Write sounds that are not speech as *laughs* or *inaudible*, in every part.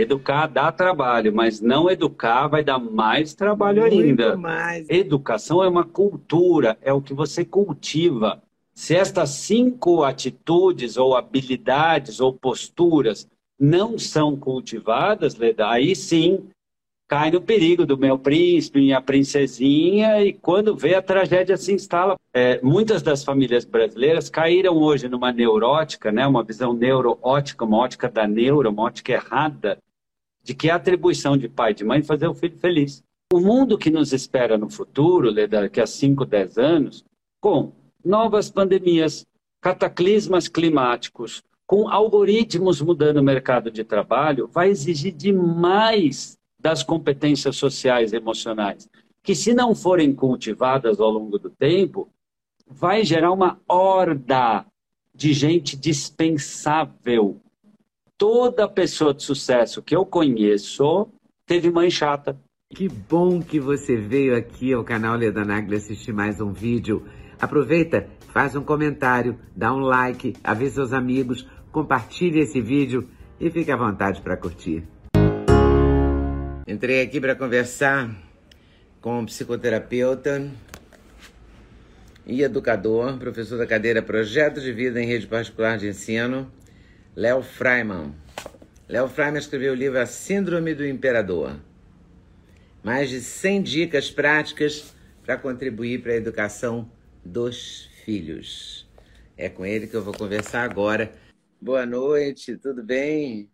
Educar dá trabalho, mas não educar vai dar mais trabalho Muito ainda. mais. Educação é uma cultura, é o que você cultiva. Se estas cinco atitudes ou habilidades ou posturas não são cultivadas, Leda, aí sim cai no perigo do meu príncipe, minha princesinha, e quando vê a tragédia se instala. É, muitas das famílias brasileiras caíram hoje numa neurótica, né, uma visão neuroótica, uma ótica da neuro, uma ótica errada, de que a atribuição de pai e de mãe é fazer o filho feliz. O mundo que nos espera no futuro, daqui a 5, 10 anos, com novas pandemias, cataclismas climáticos, com algoritmos mudando o mercado de trabalho, vai exigir demais das competências sociais e emocionais, que se não forem cultivadas ao longo do tempo, vai gerar uma horda de gente dispensável. Toda pessoa de sucesso que eu conheço teve mãe chata. Que bom que você veio aqui ao canal Leda Nagli assistir mais um vídeo. Aproveita, faz um comentário, dá um like, avisa seus amigos, compartilhe esse vídeo e fique à vontade para curtir. Entrei aqui para conversar com um psicoterapeuta e educador, professor da cadeira Projeto de Vida em Rede Particular de Ensino, Léo Freiman. Léo Freiman escreveu o livro A Síndrome do Imperador. Mais de 100 dicas práticas para contribuir para a educação dos filhos. É com ele que eu vou conversar agora. Boa noite, tudo bem?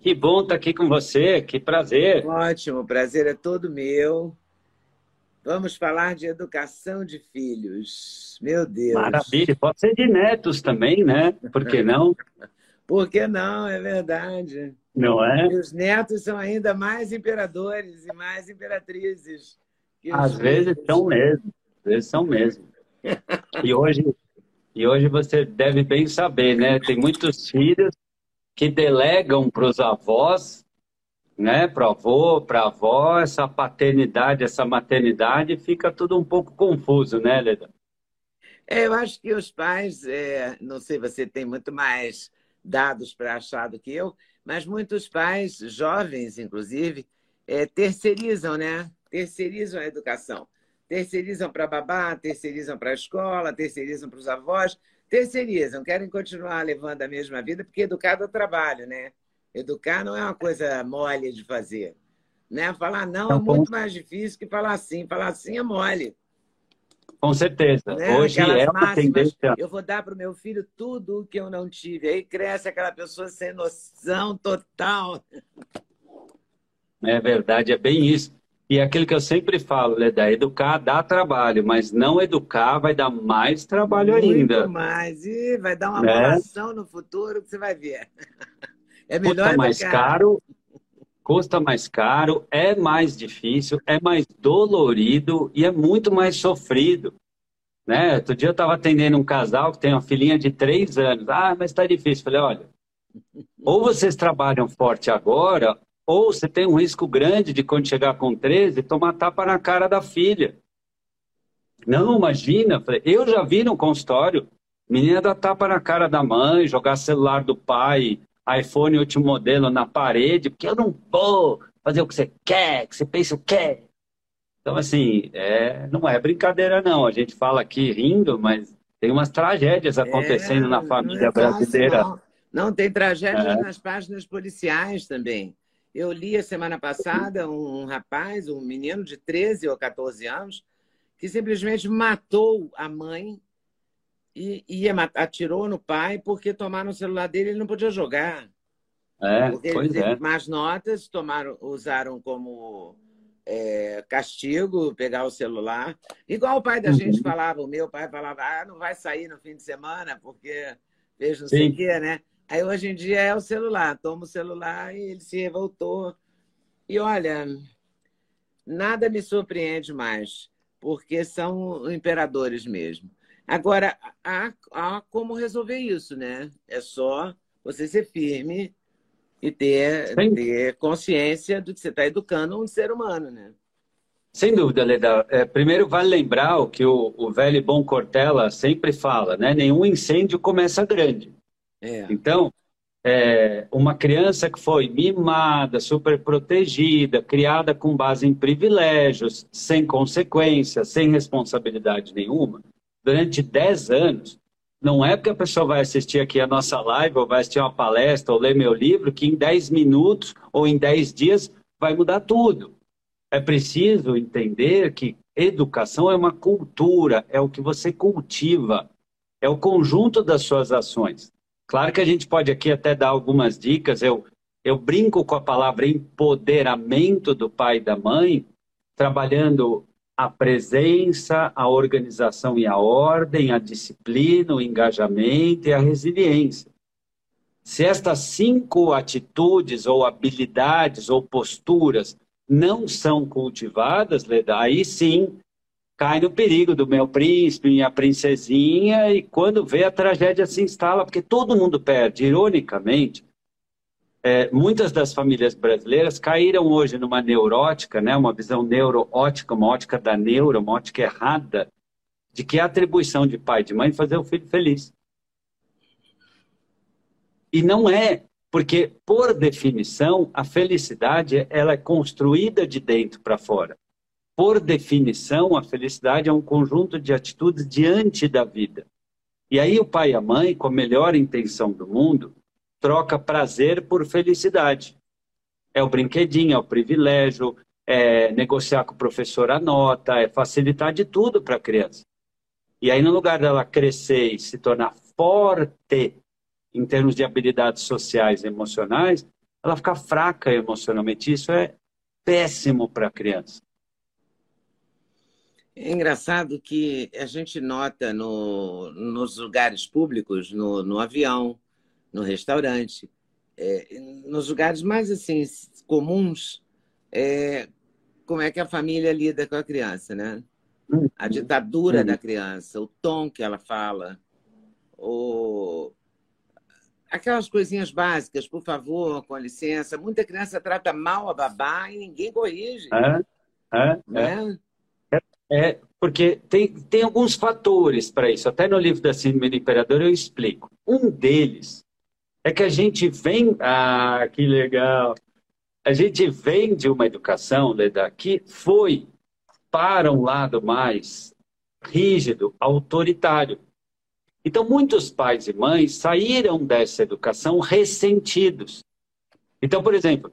Que bom estar aqui com você, que prazer. Ótimo, o prazer é todo meu. Vamos falar de educação de filhos. Meu Deus. Maravilha, pode ser de netos também, né? Por que não? *laughs* Por que não? É verdade. Não é? E os netos são ainda mais imperadores e mais imperatrizes. Às vezes filhos. são mesmo, às vezes são mesmo. E hoje, e hoje você deve bem saber, né? Tem muitos filhos que delegam para os avós, né? Para avô, para avó, essa paternidade, essa maternidade, fica tudo um pouco confuso, né, Leda? É, eu acho que os pais, é, não sei, você tem muito mais dados para achar do que eu, mas muitos pais, jovens inclusive, é, terceirizam, né? Terceirizam a educação. Terceirizam para babá, terceirizam para a escola, terceirizam para os avós, terceirizam, querem continuar levando a mesma vida, porque educar é trabalho, né? Educar não é uma coisa mole de fazer. Né? Falar não é muito mais difícil que falar sim. Falar sim é mole. Com certeza. né? Hoje Aquelas é uma tendência. Eu vou dar para o meu filho tudo o que eu não tive. Aí cresce aquela pessoa sem noção total. É verdade, é bem isso. E é aquilo que eu sempre falo, Leda, educar dá trabalho, mas não educar vai dar mais trabalho ainda. Muito mais. E vai dar uma Né? no futuro que você vai ver. *laughs* É melhor Custa mais educar. caro, custa mais caro, é mais difícil, é mais dolorido e é muito mais sofrido. Né? Outro dia eu estava atendendo um casal que tem uma filhinha de três anos. Ah, mas está difícil. Falei, olha, ou vocês trabalham forte agora, ou você tem um risco grande de quando chegar com 13, tomar tapa na cara da filha. Não, imagina. Falei, eu já vi no consultório, menina dar tapa na cara da mãe, jogar celular do pai, iPhone último modelo na parede, porque eu não vou fazer o que você quer, que você pensa o quê. Então, assim, é, não é brincadeira, não. A gente fala aqui rindo, mas tem umas tragédias acontecendo É, na família é fácil, brasileira. não. Não, tem tragédias É. nas páginas policiais também. Eu li a semana passada um rapaz, um menino de 13 ou 14 anos, que simplesmente matou a mãe e ia mat- atirou no pai porque tomaram o celular dele e ele não podia jogar. É, Porque ele pois teve é. más notas, tomaram, usaram como é, castigo pegar o celular. Igual o pai da Uhum. gente falava, o meu pai falava, ah, não vai sair no fim de semana porque fez não sei o quê, né? Aí hoje em dia é o celular, toma o celular e ele se revoltou. E olha, nada me surpreende mais, porque são imperadores mesmo. Agora, há, há como resolver isso, né? É só você ser firme e ter, ter consciência do que você está educando um ser humano, né? Sem dúvida, Leda. É, primeiro, vale lembrar o que o, o velho bom Cortella sempre fala, né? Nenhum incêndio começa grande. É. Então, é, uma criança que foi mimada, super protegida, criada com base em privilégios, sem consequências, sem responsabilidade nenhuma, durante 10 anos, não é porque a pessoa vai assistir aqui a nossa live, ou vai assistir uma palestra, ou ler meu livro, que em 10 minutos ou em 10 dias vai mudar tudo. É preciso entender que educação é uma cultura, é o que você cultiva, é o conjunto das suas ações. Claro que a gente pode aqui até dar algumas dicas. Eu, eu brinco com a palavra empoderamento do pai e da mãe, trabalhando a presença, a organização e a ordem, a disciplina, o engajamento e a resiliência. Se estas cinco atitudes ou habilidades ou posturas não são cultivadas, Leda, aí sim cai no perigo do meu príncipe, minha princesinha, e quando vê a tragédia se instala, porque todo mundo perde. Ironicamente, é, muitas das famílias brasileiras caíram hoje numa neurótica, né, uma visão neuroótica, uma ótica da neuro, uma ótica errada, de que é a atribuição de pai e de mãe fazer o filho feliz. E não é, porque, por definição, a felicidade ela é construída de dentro para fora por definição, a felicidade é um conjunto de atitudes diante da vida. E aí o pai e a mãe, com a melhor intenção do mundo, troca prazer por felicidade. É o brinquedinho, é o privilégio, é negociar com o professor a nota, é facilitar de tudo para a criança. E aí, no lugar dela crescer e se tornar forte em termos de habilidades sociais e emocionais, ela fica fraca emocionalmente. Isso é péssimo para a criança. É engraçado que a gente nota no, nos lugares públicos, no, no avião, no restaurante, é, nos lugares mais assim comuns, é, como é que a família lida com a criança, né? A ditadura da criança, o tom que ela fala, o... aquelas coisinhas básicas, por favor, com licença. Muita criança trata mal a babá e ninguém corrige. É, é, né? é. É, porque tem, tem alguns fatores para isso. Até no livro da Síndrome do Imperador eu explico. Um deles é que a gente vem. Ah, que legal! A gente vem de uma educação, Leda, que foi para um lado mais rígido, autoritário. Então, muitos pais e mães saíram dessa educação ressentidos. Então, por exemplo,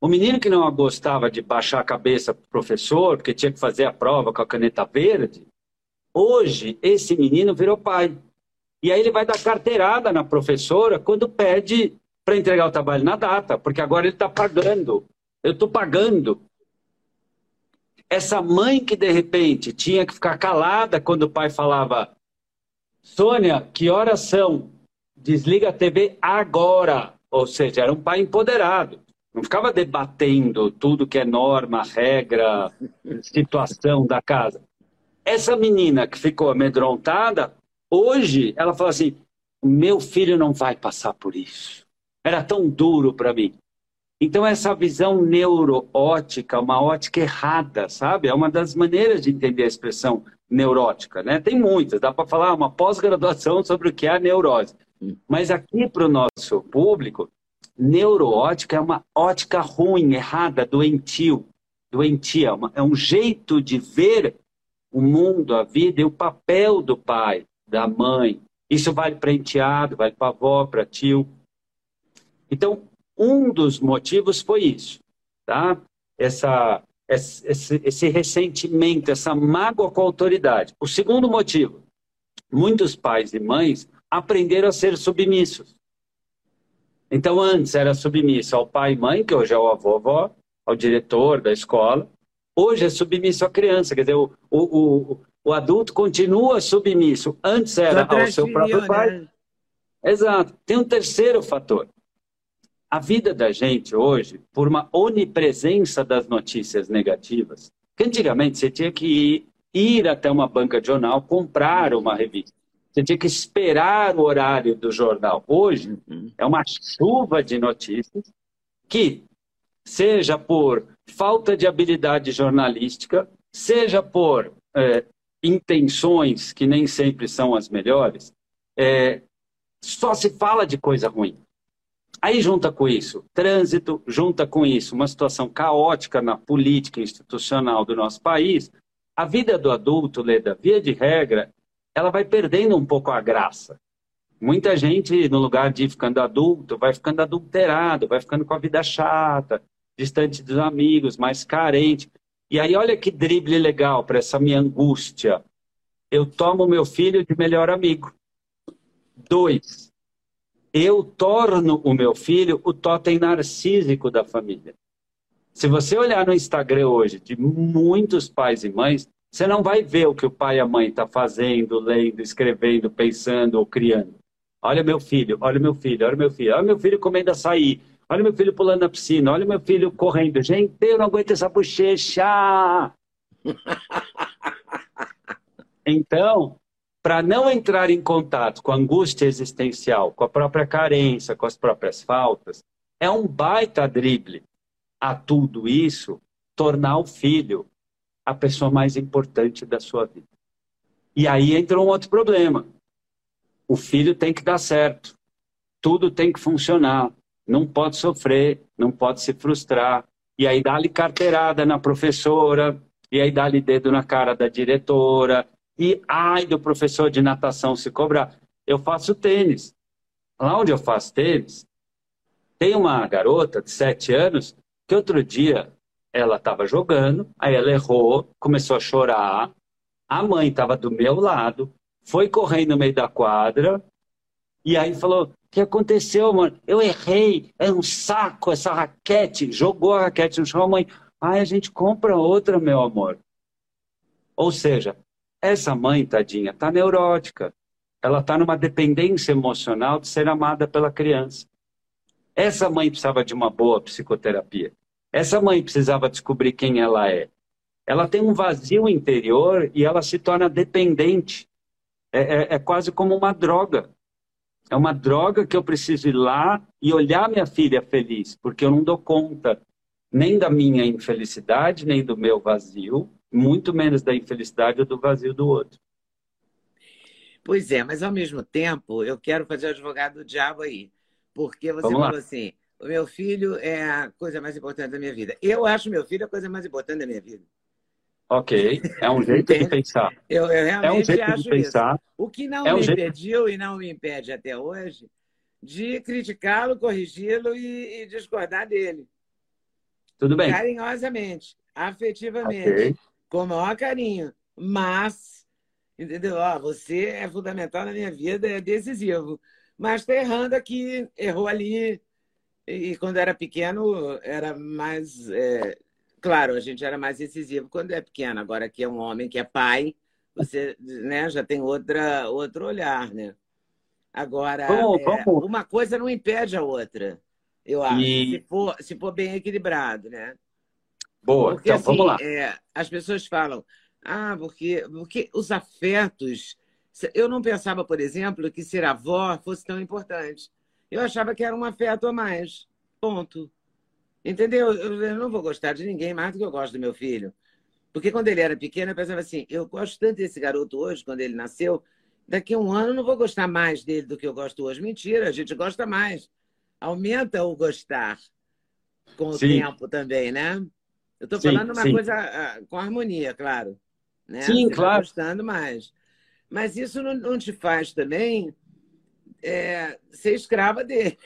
o menino que não gostava de baixar a cabeça para o professor, porque tinha que fazer a prova com a caneta verde, hoje esse menino virou pai. E aí ele vai dar carteirada na professora quando pede para entregar o trabalho na data, porque agora ele está pagando. Eu estou pagando. Essa mãe que de repente tinha que ficar calada quando o pai falava: Sônia, que horas são? Desliga a TV agora. Ou seja, era um pai empoderado. Não ficava debatendo tudo que é norma, regra, *laughs* situação da casa. Essa menina que ficou amedrontada, hoje ela fala assim: meu filho não vai passar por isso. Era tão duro para mim. Então, essa visão neuroótica, uma ótica errada, sabe? É uma das maneiras de entender a expressão neurótica, né? Tem muitas, dá para falar uma pós-graduação sobre o que é a neurose. Mas aqui para o nosso público, neuroótica é uma ótica ruim, errada, doentio, doentia, é, é um jeito de ver o mundo, a vida e o papel do pai, da mãe. Isso vale para enteado, vale para avó, para tio. Então, um dos motivos foi isso, tá? Essa, esse, esse ressentimento, essa mágoa com a autoridade. O segundo motivo, muitos pais e mães aprenderam a ser submissos. Então, antes era submisso ao pai e mãe, que hoje é o avô, avó, ao diretor da escola. Hoje é submisso à criança, quer dizer, o, o, o, o adulto continua submisso. Antes era ao seu próprio pai. Né? Exato. Tem um terceiro fator. A vida da gente hoje, por uma onipresença das notícias negativas, que antigamente você tinha que ir ir até uma banca de jornal, comprar uma revista. Você tinha que esperar o horário do jornal. Hoje uhum. é uma chuva de notícias que, seja por falta de habilidade jornalística, seja por é, intenções que nem sempre são as melhores, é, só se fala de coisa ruim. Aí junta com isso trânsito, junta com isso uma situação caótica na política institucional do nosso país. A vida do adulto, Leda, via de regra, ela vai perdendo um pouco a graça. Muita gente, no lugar de ir ficando adulto, vai ficando adulterado, vai ficando com a vida chata, distante dos amigos, mais carente. E aí, olha que drible legal para essa minha angústia. Eu tomo meu filho de melhor amigo. Dois, eu torno o meu filho o totem narcísico da família. Se você olhar no Instagram hoje de muitos pais e mães, você não vai ver o que o pai e a mãe estão tá fazendo, lendo, escrevendo, pensando ou criando. Olha meu filho, olha meu filho, olha meu filho, olha meu filho comendo açaí, olha meu filho pulando na piscina, olha meu filho correndo. Gente, eu não aguento essa bochecha! *laughs* Então, para não entrar em contato com a angústia existencial, com a própria carência, com as próprias faltas, é um baita drible a tudo isso tornar o filho a pessoa mais importante da sua vida. E aí entra um outro problema. O filho tem que dar certo. Tudo tem que funcionar. Não pode sofrer, não pode se frustrar. E aí dá-lhe carteirada na professora, e aí dá-lhe dedo na cara da diretora, e ai do professor de natação se cobrar. Eu faço tênis. Lá onde eu faço tênis, tem uma garota de sete anos que outro dia ela estava jogando, aí ela errou, começou a chorar. A mãe estava do meu lado, foi correndo no meio da quadra e aí falou: que aconteceu, mano? Eu errei, é um saco essa raquete. Jogou a raquete no chão, a mãe. Ai, a gente compra outra, meu amor. Ou seja, essa mãe, tadinha, está neurótica. Ela está numa dependência emocional de ser amada pela criança. Essa mãe precisava de uma boa psicoterapia. Essa mãe precisava descobrir quem ela é. Ela tem um vazio interior e ela se torna dependente. É, é, é quase como uma droga. É uma droga que eu preciso ir lá e olhar minha filha feliz, porque eu não dou conta nem da minha infelicidade, nem do meu vazio, muito menos da infelicidade ou do vazio do outro. Pois é, mas ao mesmo tempo eu quero fazer o advogado do diabo aí. Porque você Vamos falou lá. assim, o meu filho é a coisa mais importante da minha vida. Eu acho meu filho a coisa mais importante da minha vida. Ok, é um *laughs* jeito de pensar. Eu, eu realmente é um jeito acho de pensar. Isso. O que não é um me jeito... impediu e não me impede até hoje de criticá-lo, corrigi-lo e, e, discordar dele. Tudo bem. Carinhosamente, afetivamente, okay. com o maior carinho. Mas, entendeu? Ó, você é fundamental na minha vida, é decisivo. Mas está errando aqui, errou ali, e quando era pequeno, era mais. É... Claro, a gente era mais decisivo quando é pequeno. Agora que é um homem que é pai, você né, já tem outra, outro olhar, né? Agora, vamos, é, vamos. uma coisa não impede a outra, eu acho, e... se, for, se for bem equilibrado, né? Boa, porque, então assim, vamos lá. É, as pessoas falam, ah, porque, porque os afetos. Eu não pensava, por exemplo, que ser avó fosse tão importante. Eu achava que era um afeto a mais. Ponto. Entendeu? Eu não vou gostar de ninguém mais do que eu gosto do meu filho. Porque quando ele era pequeno, eu pensava assim: eu gosto tanto desse garoto hoje, quando ele nasceu, daqui a um ano eu não vou gostar mais dele do que eu gosto hoje. Mentira, a gente gosta mais. Aumenta o gostar com o sim. tempo também, né? Eu estou falando uma sim. coisa ah, com harmonia, claro. Né? Sim, Você claro. gostando mais. Mas isso não, não te faz também é, ser escrava dele.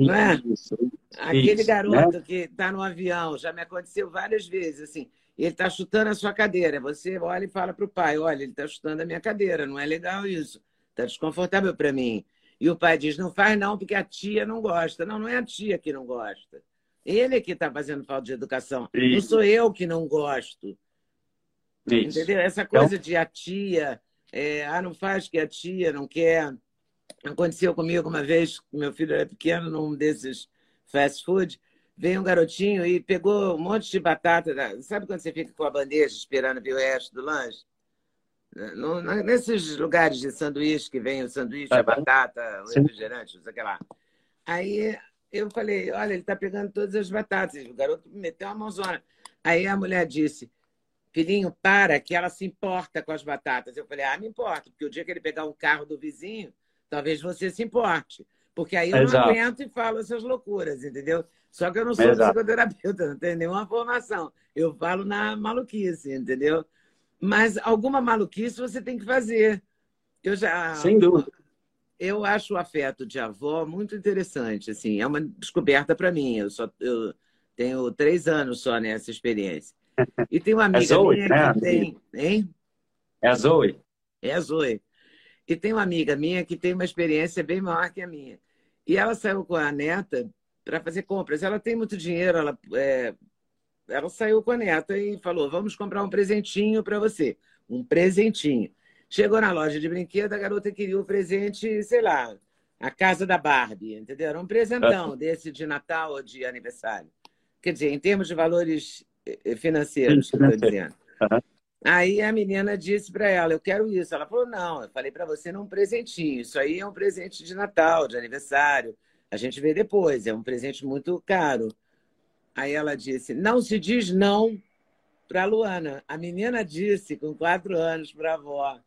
Não é? Isso, Aquele isso, garoto né? que está no avião, já me aconteceu várias vezes, assim, ele está chutando a sua cadeira. Você olha e fala para o pai: olha, ele está chutando a minha cadeira, não é legal isso, está desconfortável para mim. E o pai diz: não faz não, porque a tia não gosta. Não, não é a tia que não gosta. Ele é que está fazendo falta de educação. Isso. Não sou eu que não gosto. Isso. Entendeu? Essa coisa então... de a tia é, ah, não faz que a tia não quer. Aconteceu comigo uma vez, meu filho era pequeno, num desses fast food. veio um garotinho e pegou um monte de batata. Sabe quando você fica com a bandeja esperando ver o resto do lanche? No, nesses lugares de sanduíche que vem o sanduíche, a batata, o refrigerante, não sei o que lá. Aí eu falei, olha, ele está pegando todas as batatas. O garoto meteu uma mãozona. Aí a mulher disse, filhinho, para, que ela se importa com as batatas. Eu falei, ah, me importa, porque o dia que ele pegar um carro do vizinho, talvez você se importe. Porque aí eu Exato. não aguento e falo essas loucuras, entendeu? Só que eu não sou Exato. psicoterapeuta, não tenho nenhuma formação. Eu falo na maluquice, entendeu? Mas alguma maluquice você tem que fazer. Eu já. Sem dúvida. Eu acho o afeto de avó muito interessante. Assim, é uma descoberta para mim. Eu só eu tenho três anos só nessa experiência. *laughs* E tem uma é amiga é Zoe, minha né? que tem. Hein? É a Zoe. É a Zoe. E tem uma amiga minha que tem uma experiência bem maior que a minha. E ela saiu com a neta para fazer compras. Ela tem muito dinheiro, ela, é... ela saiu com a neta e falou: vamos comprar um presentinho para você. Um presentinho. Chegou na loja de brinquedo, a garota queria o um presente, sei lá, a casa da Barbie, entendeu? Era um presentão desse de Natal ou de aniversário. Quer dizer, em termos de valores eh, eh, financeiros, estou dizendo. Uhum. Aí a menina disse para ela: Eu quero isso. Ela falou: Não, eu falei para você não um presentinho. Isso aí é um presente de Natal, de aniversário. A gente vê depois, é um presente muito caro. Aí ela disse: Não se diz não para Luana. A menina disse, com quatro anos, para a avó: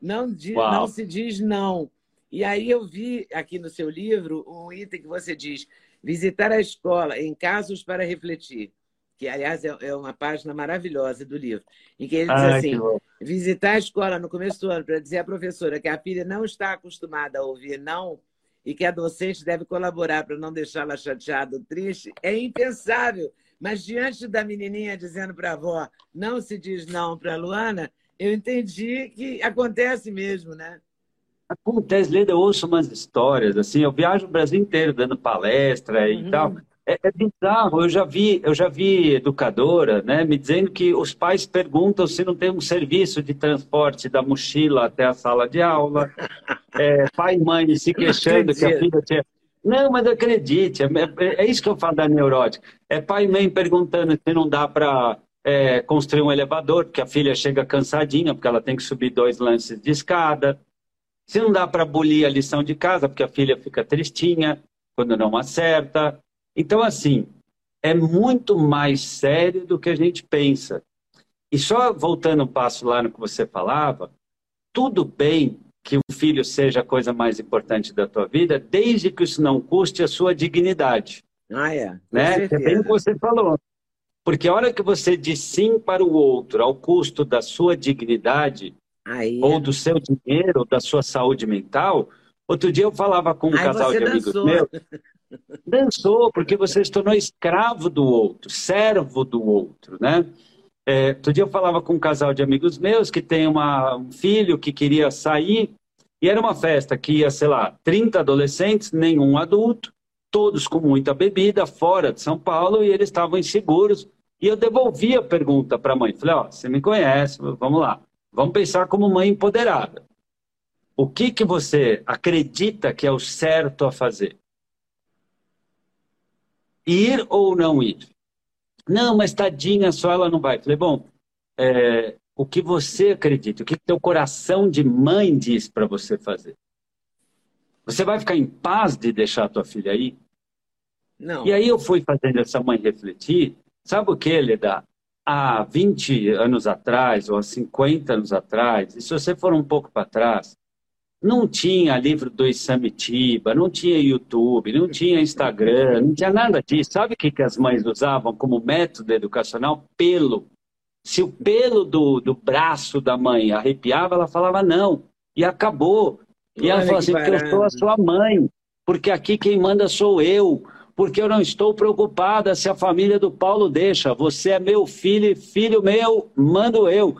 não, diz, não se diz não. E aí eu vi aqui no seu livro um item que você diz: visitar a escola em casos para refletir que aliás é, é uma página maravilhosa do livro, em que ele diz ah, assim: visitar a escola no começo do ano para dizer à professora que a filha não está acostumada a ouvir não e que a docente deve colaborar para não deixá-la chateada ou triste, é impensável. Mas diante da menininha dizendo para a avó, não se diz não para a Luana, eu entendi que acontece mesmo, né? Acontece, Leda, eu ouço umas histórias, assim, eu viajo o Brasil inteiro dando palestra uhum. e tal. É, é, bizarro, eu já vi, eu já vi educadora, né, me dizendo que os pais perguntam se não tem um serviço de transporte da mochila até a sala de aula. É, pai e mãe se queixando que a filha tinha. Não, mas acredite, é, é, é, isso que eu falo da neurótica. É pai e mãe perguntando se não dá para é, construir um elevador, porque a filha chega cansadinha, porque ela tem que subir dois lances de escada. Se não dá para abolir a lição de casa, porque a filha fica tristinha quando não acerta. Então, assim, é muito mais sério do que a gente pensa. E só voltando um passo lá no que você falava, tudo bem que o filho seja a coisa mais importante da tua vida, desde que isso não custe a sua dignidade. Ah, é. Né? É bem o que você falou. Porque a hora que você diz sim para o outro ao custo da sua dignidade, Aí. ou do seu dinheiro, ou da sua saúde mental. Outro dia eu falava com um Aí casal de amigos meus. *laughs* Dançou, porque você se tornou escravo do outro, servo do outro, né? É, outro dia eu falava com um casal de amigos meus que tem uma, um filho que queria sair, e era uma festa que ia, sei lá, 30 adolescentes, nenhum adulto, todos com muita bebida, fora de São Paulo, e eles estavam inseguros. E eu devolvi a pergunta para a mãe. Falei, ó, oh, você me conhece, vamos lá. Vamos pensar como mãe empoderada. O que, que você acredita que é o certo a fazer? Ir ou não ir? Não, mas tadinha, só ela não vai. Falei, bom, é, o que você acredita, o que teu coração de mãe diz para você fazer? Você vai ficar em paz de deixar a tua filha aí? Não. E aí eu fui fazendo essa mãe refletir. Sabe o que, Leda? Há 20 anos atrás, ou há 50 anos atrás, e se você for um pouco para trás, não tinha livro do Isamitiba, não tinha YouTube, não tinha Instagram, não tinha nada disso. Sabe o que, que as mães usavam como método educacional? Pelo. Se o pelo do, do braço da mãe arrepiava, ela falava não. E acabou. E Olha ela falou assim, porque eu sou a sua mãe, porque aqui quem manda sou eu, porque eu não estou preocupada se a família do Paulo deixa. Você é meu filho, filho meu, mando eu.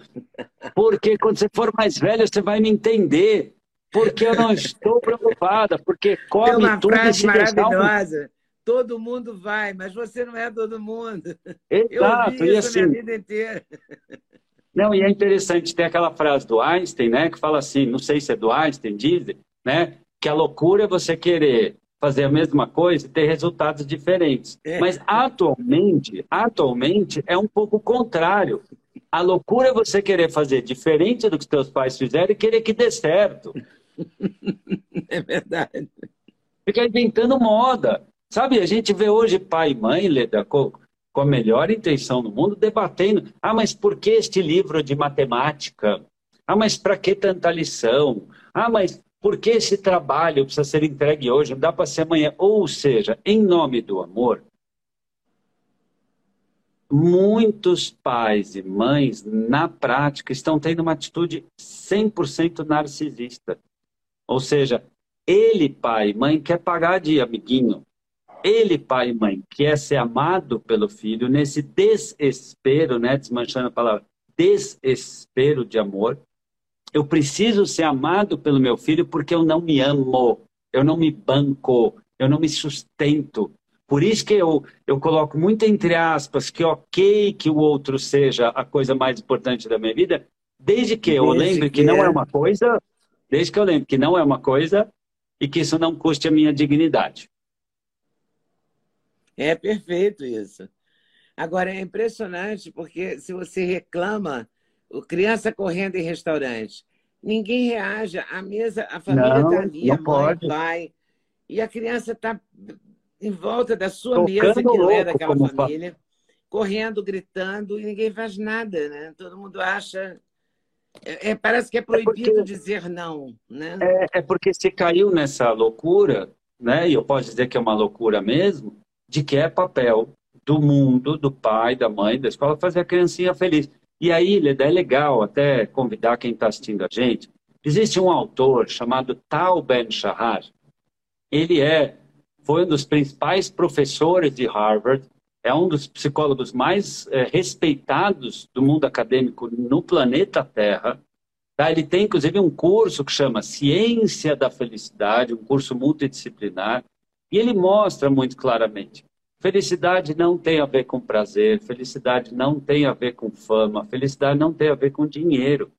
Porque quando você for mais velho, você vai me entender porque eu não estou preocupada, porque come Tem uma tudo frase maravilhosa. Um... Todo mundo vai, mas você não é todo mundo. Exato, eu vi e assim, minha vida inteira. Não, e é interessante, tem aquela frase do Einstein, né, que fala assim, não sei se é do Einstein, diz, né, que a loucura é você querer fazer a mesma coisa e ter resultados diferentes. É. Mas atualmente, atualmente é um pouco o contrário. A loucura é você querer fazer diferente do que seus pais fizeram e querer que dê certo. *laughs* É verdade. Fica inventando moda. Sabe, a gente vê hoje pai e mãe, Leda, com, com a melhor intenção do mundo, debatendo. Ah, mas por que este livro de matemática? Ah, mas para que tanta lição? Ah, mas por que esse trabalho precisa ser entregue hoje? Não dá para ser amanhã. Ou seja, em nome do amor, muitos pais e mães, na prática, estão tendo uma atitude 100% narcisista. Ou seja, ele, pai e mãe, quer pagar de amiguinho. Ele, pai e mãe, quer ser amado pelo filho nesse desespero, né? desmanchando a palavra, desespero de amor. Eu preciso ser amado pelo meu filho porque eu não me amo, eu não me banco, eu não me sustento, por isso que eu, eu coloco muito entre aspas que ok que o outro seja a coisa mais importante da minha vida, desde que eu desde lembre que, que não é. é uma coisa, desde que eu lembre que não é uma coisa e que isso não custe a minha dignidade. É perfeito isso. Agora é impressionante porque se você reclama, criança correndo em restaurante, ninguém reage, a mesa, a família está ali, a mãe, pode. o pai, e a criança está em volta da sua Tocando mesa, que não é daquela família, correndo, gritando, e ninguém faz nada, né? Todo mundo acha. É, é parece que é proibido é porque... dizer não, né? É, é porque se caiu nessa loucura, né? E eu posso dizer que é uma loucura mesmo, de que é papel do mundo, do pai, da mãe, da escola, fazer a criancinha feliz. E aí, é legal até convidar quem está assistindo a gente. Existe um autor chamado Tal Ben-Shahar. Ele é foi um dos principais professores de Harvard, é um dos psicólogos mais é, respeitados do mundo acadêmico no planeta Terra. Tá? Ele tem, inclusive, um curso que chama Ciência da Felicidade, um curso multidisciplinar, e ele mostra muito claramente. Felicidade não tem a ver com prazer, felicidade não tem a ver com fama, felicidade não tem a ver com dinheiro.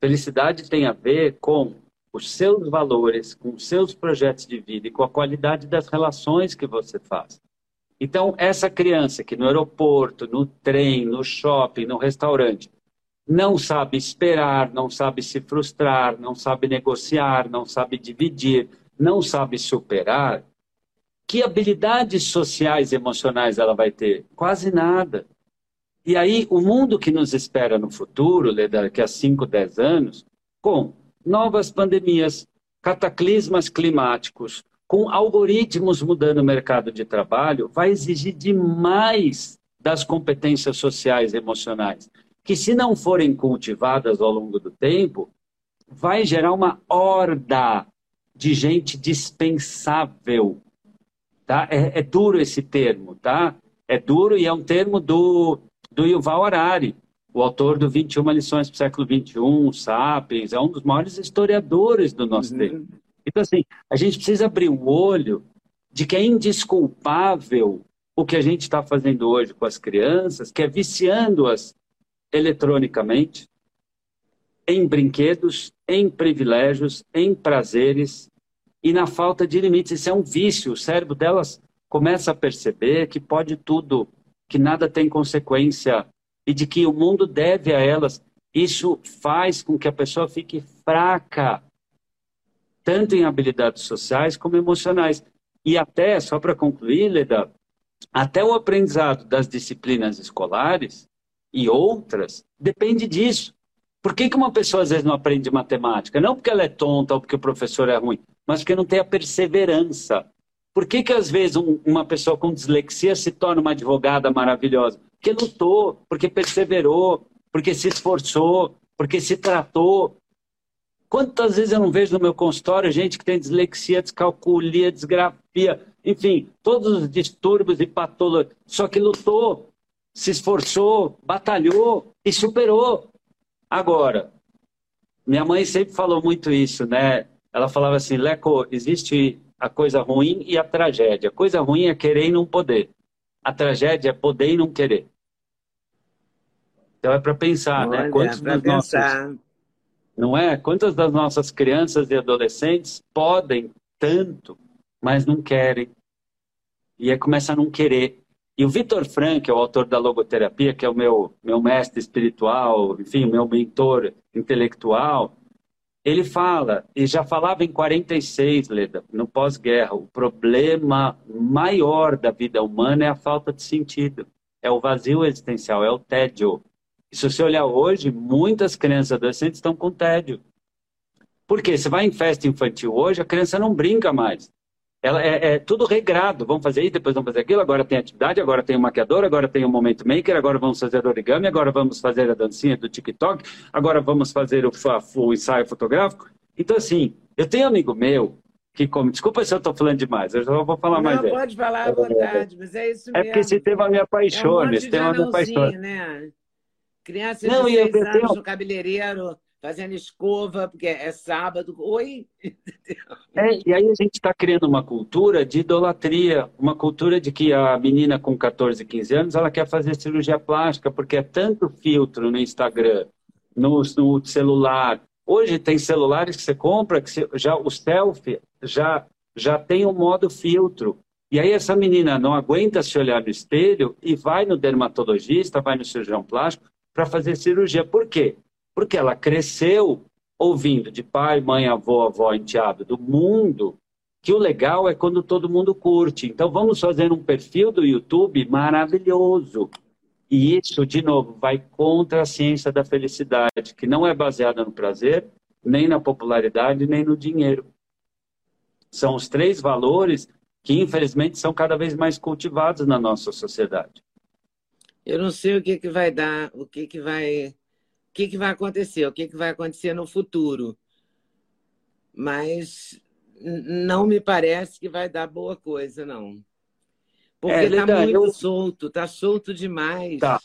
Felicidade tem a ver com os seus valores, com os seus projetos de vida e com a qualidade das relações que você faz. Então, essa criança que no aeroporto, no trem, no shopping, no restaurante, não sabe esperar, não sabe se frustrar, não sabe negociar, não sabe dividir, não sabe superar, que habilidades sociais e emocionais ela vai ter? Quase nada. E aí, o mundo que nos espera no futuro, daqui a 5, 10 anos, com novas pandemias, cataclismas climáticos, com algoritmos mudando o mercado de trabalho, vai exigir demais das competências sociais e emocionais, que se não forem cultivadas ao longo do tempo, vai gerar uma horda de gente dispensável. Tá? É, é duro esse termo, tá? É duro e é um termo do, do Yuval Harari, o autor do 21 lições para o século XXI, Sapiens, é um dos maiores historiadores do nosso uhum. tempo. Então, assim, a gente precisa abrir o olho de que é indesculpável o que a gente está fazendo hoje com as crianças, que é viciando-as eletronicamente, em brinquedos, em privilégios, em prazeres e na falta de limites. Isso é um vício. O cérebro delas começa a perceber que pode tudo, que nada tem consequência e de que o mundo deve a elas. Isso faz com que a pessoa fique fraca, tanto em habilidades sociais como emocionais. E até, só para concluir, Leda, até o aprendizado das disciplinas escolares e outras depende disso. Por que, que uma pessoa às vezes não aprende matemática? Não porque ela é tonta ou porque o professor é ruim, mas porque não tem a perseverança. Por que, que às vezes um, uma pessoa com dislexia se torna uma advogada maravilhosa? Porque lutou, porque perseverou, porque se esforçou, porque se tratou. Quantas vezes eu não vejo no meu consultório gente que tem dislexia, descalculia, desgrafia, enfim, todos os distúrbios e patologias, só que lutou, se esforçou, batalhou e superou. Agora, minha mãe sempre falou muito isso, né? Ela falava assim, Leco, existe a coisa ruim e a tragédia. A coisa ruim é querer e não poder. A tragédia é poder e não querer. Então é para pensar, né? Olha, né? Quantos dos pensar. nossos, não é? Quantas das nossas crianças e adolescentes podem tanto, mas não querem. E aí começa a não querer. E o Vitor Frank, o autor da logoterapia, que é o meu, meu mestre espiritual, enfim, meu mentor intelectual, ele fala, e já falava em 46, Leda, no pós-guerra, o problema maior da vida humana é a falta de sentido, é o vazio existencial, é o tédio. E se você olhar hoje, muitas crianças e adolescentes estão com tédio. Por quê? Você vai em festa infantil hoje, a criança não brinca mais. Ela é, é, tudo regrado. Vamos fazer isso, depois vamos fazer aquilo. Agora tem atividade, agora tem o maquiador, agora tem o momento maker, agora vamos fazer origami, agora vamos fazer a dancinha do TikTok, agora vamos fazer o, o ensaio fotográfico. Então, assim, eu tenho um amigo meu que come. Desculpa se eu estou falando demais, eu já vou falar Não, mais. Não, pode falar à vontade, mas é isso mesmo. É porque esse tema me apaixona. É um esse tema me apaixona. Né? Criança de Não, seis eu, anos tenho... no cabeleireiro fazendo escova, porque é sábado. Oi! *laughs* É, e aí a gente está criando uma cultura de idolatria, uma cultura de que a menina com 14, 15 anos, ela quer fazer cirurgia plástica, porque é tanto filtro no Instagram, no, no celular. Hoje tem celulares que você compra, que você, já o selfie já, já tem o um modo filtro. E aí essa menina não aguenta se olhar no espelho e vai no dermatologista, vai no cirurgião plástico para fazer cirurgia. Por quê? Porque ela cresceu ouvindo de pai, mãe, avô, avó, enteado do mundo que o legal é quando todo mundo curte. Então vamos fazer um perfil do YouTube maravilhoso. E isso, de novo, vai contra a ciência da felicidade, que não é baseada no prazer, nem na popularidade, nem no dinheiro. São os três valores que, infelizmente, são cada vez mais cultivados na nossa sociedade. Eu não sei o que, que vai dar, o que, que vai o que, que vai acontecer, o que, que vai acontecer no futuro. Mas não me parece que vai dar boa coisa, não. Porque é, tá muito eu... solto, tá solto demais. Tá,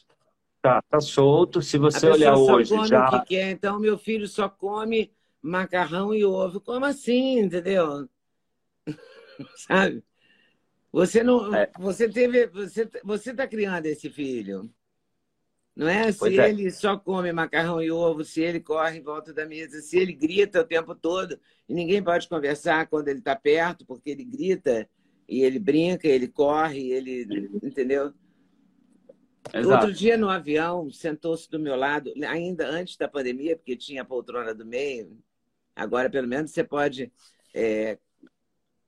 tá, tá solto. Se você olhar hoje come já. O que quer. Então, meu filho só come macarrão e ovo. Como assim, entendeu? *laughs* Sabe? Você não. É. Você teve. Você, você tá criando esse filho. Não é? Se é. ele só come macarrão e ovo, se ele corre em volta da mesa, se ele grita o tempo todo e ninguém pode conversar quando ele está perto, porque ele grita e ele brinca, ele corre, ele. Entendeu? Exato. Outro dia no avião, sentou-se do meu lado, ainda antes da pandemia, porque tinha a poltrona do meio. Agora, pelo menos, você pode é,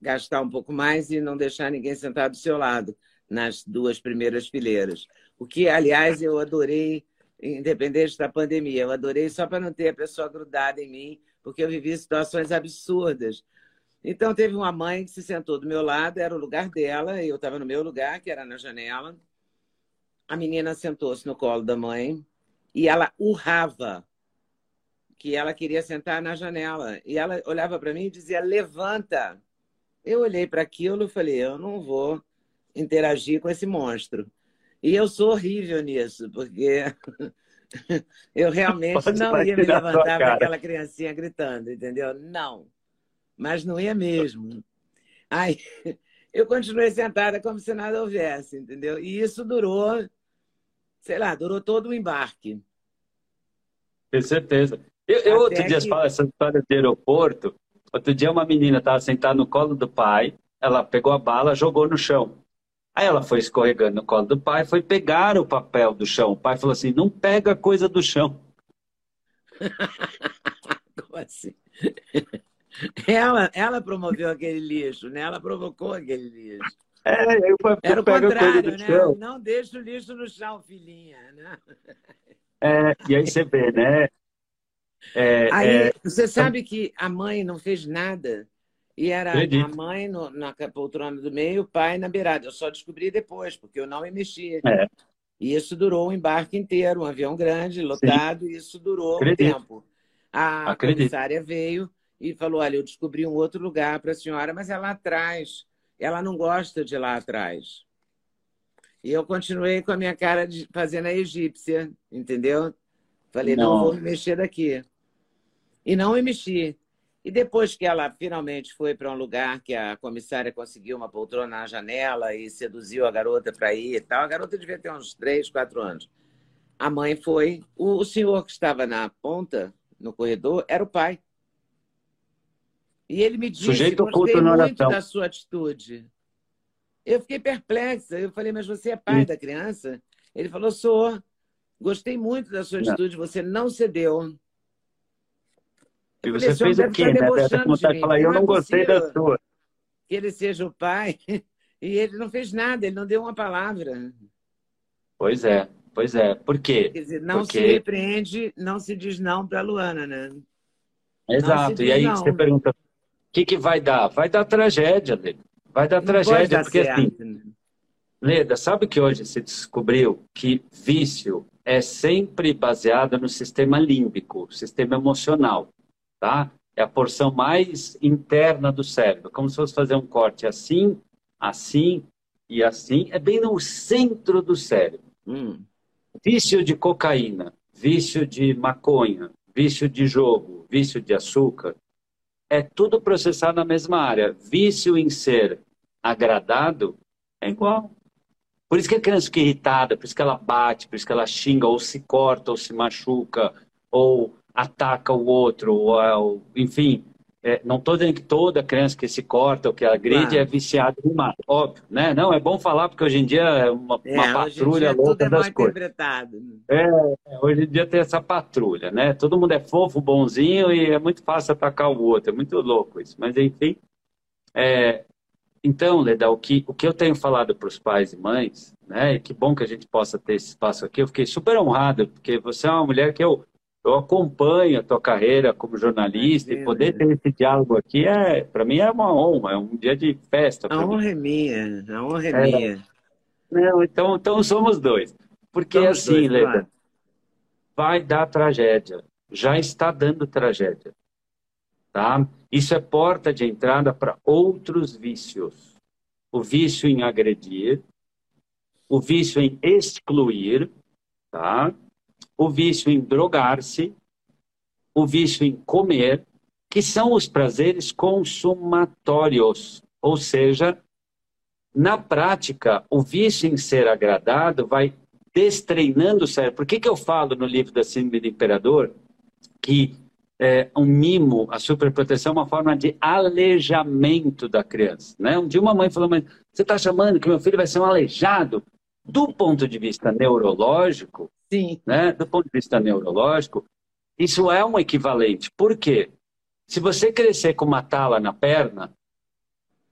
gastar um pouco mais e não deixar ninguém sentado do seu lado nas duas primeiras fileiras. O que, aliás, eu adorei, independente da pandemia, eu adorei só para não ter a pessoa grudada em mim, porque eu vivi situações absurdas. Então, teve uma mãe que se sentou do meu lado, era o lugar dela, eu estava no meu lugar, que era na janela. A menina sentou-se no colo da mãe e ela urrava que ela queria sentar na janela. E ela olhava para mim e dizia: Levanta. Eu olhei para aquilo e falei: Eu não vou interagir com esse monstro. E eu sou horrível nisso, porque *laughs* eu realmente Pode não ia me levantar para aquela criancinha gritando, entendeu? Não. Mas não ia mesmo. Aí eu continuei sentada como se nada houvesse, entendeu? E isso durou, sei lá, durou todo o embarque. Com certeza. Eu, eu outro dia que... falo essa história de aeroporto. Outro dia uma menina estava sentada no colo do pai, ela pegou a bala, jogou no chão. Aí ela foi escorregando no colo do pai, foi pegar o papel do chão. O pai falou assim: não pega coisa do chão. *laughs* Como assim? *laughs* Ela, ela promoveu aquele lixo, né? Ela provocou aquele lixo. É, eu, Era o contrário, né? Chão. Não deixa o lixo no chão, filhinha, né? É, e aí você vê, né? É, aí, é... você sabe que a mãe não fez nada e era Acredito. a mãe no, na poltrona do meio, o pai na beirada. Eu só descobri depois, porque eu não me mexia. É. E isso durou o embarque inteiro, um avião grande, lotado, Sim. e isso durou Acredito. um tempo. A Acredito. comissária veio e falou: Olha, eu descobri um outro lugar para a senhora, mas é lá atrás. Ela não gosta de lá atrás. E eu continuei com a minha cara de, fazendo a egípcia, entendeu? Falei: Não, não vou me mexer daqui. E não me mexi. E depois que ela finalmente foi para um lugar que a comissária conseguiu uma poltrona na janela e seduziu a garota para ir e tal, a garota devia ter uns três, quatro anos. A mãe foi. O, senhor que estava na ponta, no corredor, era o pai. E ele me disse, Sujeito gostei muito da sua atitude. Eu fiquei perplexa. Eu falei, mas você é pai da criança? Ele falou, sou. Gostei muito da sua atitude, não. você não cedeu. E você fez o quê, né? Essa vontade de falar, eu não, é gostei da sua. Que ele seja o pai. *laughs* E ele não fez nada, ele não deu uma palavra. Pois é, pois é. Por quê? Quer dizer, não Porque... se repreende, não se diz não para a Luana, né? Exato. E aí não. você pergunta, o que, que vai dar? Vai dar tragédia, Leda. Vai dar não tragédia, dar porque certo, assim. Leda, sabe que hoje se descobriu que vício é sempre baseado no sistema límbico, sistema emocional, tá? É a porção mais interna do cérebro, como se fosse fazer um corte assim, assim e assim, é bem no centro do cérebro. Hum. Vício de cocaína, vício de maconha, vício de jogo, vício de açúcar, é tudo processado na mesma área. Vício em ser agradado é igual. Por isso que a criança fica irritada, por isso que ela bate, por isso que ela xinga, ou se corta, ou se machuca, ou ataca o outro, ou, enfim. É, não estou dizendo que toda criança que se corta ou que agride é viciada em mato, óbvio, né? Não, é bom falar porque hoje em dia é uma, é, uma patrulha louca é das coisas. Interpretado. É, hoje em dia tem essa patrulha, né? Todo mundo é fofo, bonzinho e é muito fácil atacar o outro, é muito louco isso. Mas enfim, é, então, Leda, o que, o que eu tenho falado para os pais e mães, né? E que bom que a gente possa ter esse espaço aqui. Eu fiquei super honrado, porque você é uma mulher que eu, eu acompanho a tua carreira como jornalista e poder ter esse diálogo aqui é, para mim é uma honra, é um dia de festa. A honra mim. é minha, a honra é, é minha. Não, então, então somos dois. Porque somos assim, dois, Leda, claro. vai dar tragédia. Já está dando tragédia. Tá? Isso é porta de entrada para outros vícios. O vício em agredir, o vício em excluir, tá? o vício em drogar-se, o vício em comer, que são os prazeres consumatórios. Ou seja, na prática, o vício em ser agradado vai destreinando o cérebro. Por que, que eu falo no livro da Síndrome do Imperador que é, um mimo, a superproteção é uma forma de alejamento da criança. Né? Um dia uma mãe falou, mas você está chamando que meu filho vai ser um aleijado? Do ponto de vista neurológico, Sim. Né? do ponto de vista neurológico, isso é um equivalente. Por quê? Se você crescer com uma tala na perna,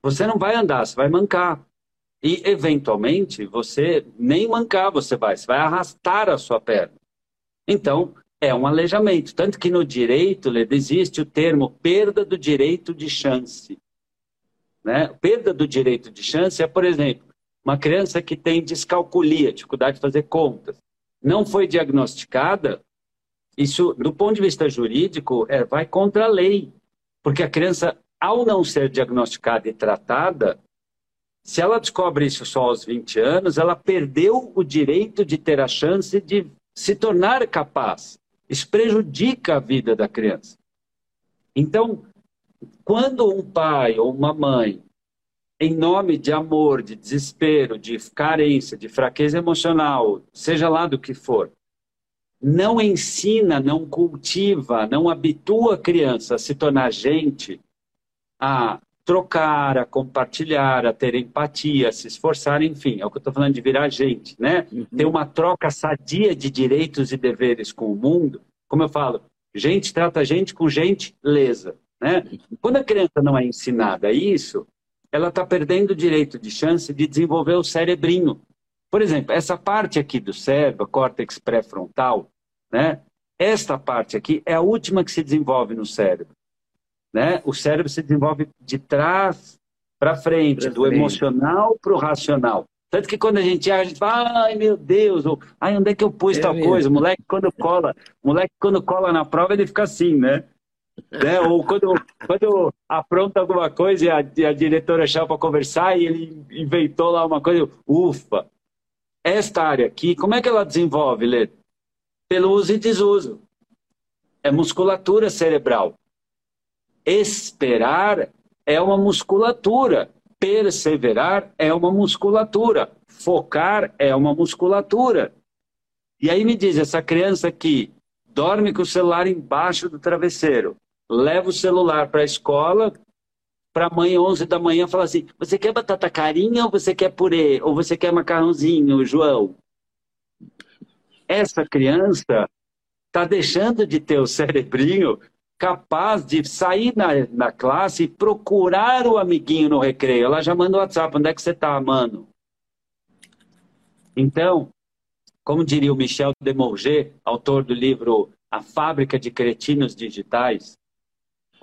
você não vai andar, você vai mancar. E, eventualmente, você nem mancar você vai, você vai arrastar a sua perna. Então, é um aleijamento. Tanto que no direito, Leda, existe o termo perda do direito de chance. Né? Perda do direito de chance é, por exemplo, uma criança que tem descalculia, dificuldade de fazer contas, não foi diagnosticada, isso, do ponto de vista jurídico, é, vai contra a lei. Porque a criança, ao não ser diagnosticada e tratada, se ela descobre isso só aos 20 anos, ela perdeu o direito de ter a chance de se tornar capaz. Isso prejudica a vida da criança. Então, quando um pai ou uma mãe, em nome de amor, de desespero, de carência, de fraqueza emocional, seja lá do que for, não ensina, não cultiva, não habitua a criança a se tornar gente, a trocar, a compartilhar, a ter empatia, a se esforçar, enfim, é o que eu estou falando de virar gente, né? Uhum. Ter uma troca sadia de direitos e deveres com o mundo. Como eu falo, gente trata gente com gente lesa, né? Quando a criança não é ensinada isso, ela está perdendo o direito de chance de desenvolver o cerebrinho. Por exemplo, essa parte aqui do cérebro, córtex pré-frontal, né? Esta parte aqui é a última que se desenvolve no cérebro né? O cérebro se desenvolve de trás para frente, do emocional para o racional. Tanto que quando a gente age, a gente fala, ai meu Deus, ou ai, onde é que eu pus é tal mesmo. coisa? O moleque quando cola, moleque quando cola na prova, ele fica assim, né? né? Ou quando, quando apronta alguma coisa e a, a diretora chama para conversar e ele inventou lá uma coisa, ufa. Esta área aqui, como é que ela desenvolve, Lê? Pelo uso e desuso. É musculatura cerebral. Esperar é uma musculatura. Perseverar é uma musculatura. Focar é uma musculatura. E aí me diz, essa criança que dorme com o celular embaixo do travesseiro, leva o celular para a escola, para a mãe 11 da manhã falar assim: você quer batata carinha ou você quer purê? Ou você quer macarrãozinho, João? Essa criança está deixando de ter o cerebrinho capaz de sair na, na classe e procurar o amiguinho no recreio. Ela já manda o WhatsApp: onde é que você está, mano? Então, como diria o Michel Demorger, autor do livro A Fábrica de Cretinos Digitais,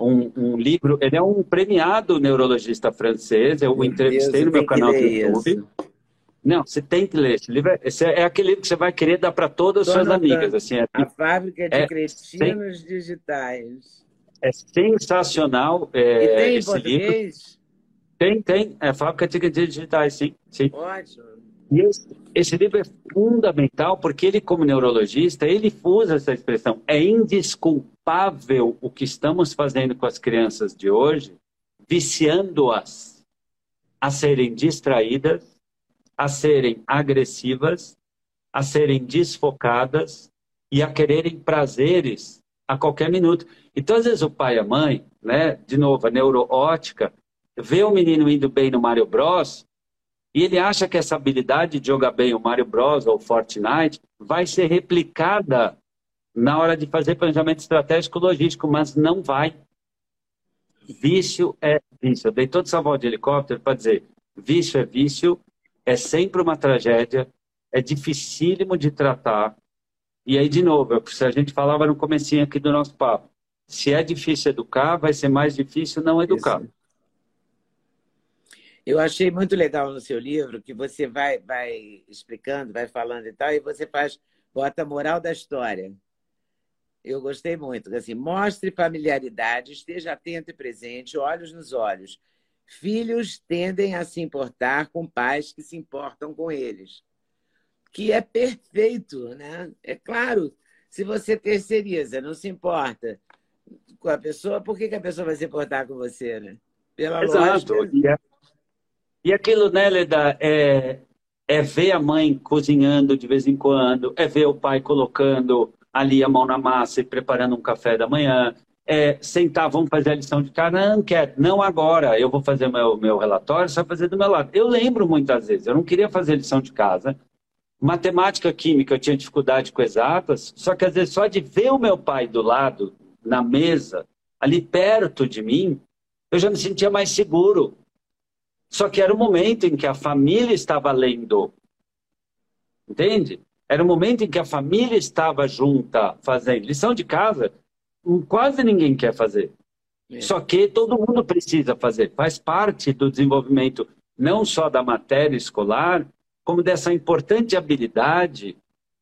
um, um, livro. Ele é um premiado neurologista francês. Eu o entrevistei no meu canal do YouTube. Não, você tem que ler esse livro. Esse é aquele livro que você vai querer dar para todas as suas amigas. Assim, é, a fábrica de é, cretinos sem, digitais. É sensacional. É, e tem esse português? Livro. Tem, tem. É fábrica de cretinos digitais, sim. sim. Ótimo. E esse, esse, livro é fundamental porque ele, como neurologista, ele usa essa expressão. É indesculpável o que estamos fazendo com as crianças de hoje, viciando-as a serem distraídas, a serem agressivas, a serem desfocadas e a quererem prazeres a qualquer minuto. Então, às vezes, o pai e a mãe, né, de novo, a neuroótica, vê o menino indo bem no Mario Bros e ele acha que essa habilidade de jogar bem o Mario Bros ou Fortnite vai ser replicada na hora de fazer planejamento estratégico logístico, mas não vai. Vício é vício. Eu dei toda essa volta de helicóptero para dizer: vício é vício, é sempre uma tragédia, é dificílimo de tratar. E aí, de novo, se a gente falava no comecinho aqui do nosso papo, se é difícil educar, vai ser mais difícil não educar. Isso. Eu achei muito legal no seu livro que você vai, vai explicando, vai falando e tal, e você faz, bota a moral da história. Eu gostei muito. Assim, mostre familiaridade, esteja atento e presente, olhos nos olhos. Filhos tendem a se importar com pais que se importam com eles. Que é perfeito, né? É claro, se você terceiriza, não se importa com a pessoa, por que, que a pessoa vai se importar com você, né? Pela Exato. lógica. E aquilo, né, Leda, é, é ver a mãe cozinhando de vez em quando, é ver o pai colocando ali a mão na massa e preparando um café da manhã, é sentar, vamos fazer a lição de casa, não quero, não agora, eu vou fazer meu, meu relatório, vai fazer do meu lado. Eu lembro muitas vezes, eu não queria fazer lição de casa, matemática, química, eu tinha dificuldade com exatas, só que às vezes só de ver o meu pai do lado, na mesa, ali perto de mim, eu já me sentia mais seguro. Só que era o momento em que a família estava lendo. Entende? Era o momento em que a família estava junta fazendo. Lição de casa, quase ninguém quer fazer. É. Só que todo mundo precisa fazer. Faz parte do desenvolvimento não só da matéria escolar, como dessa importante habilidade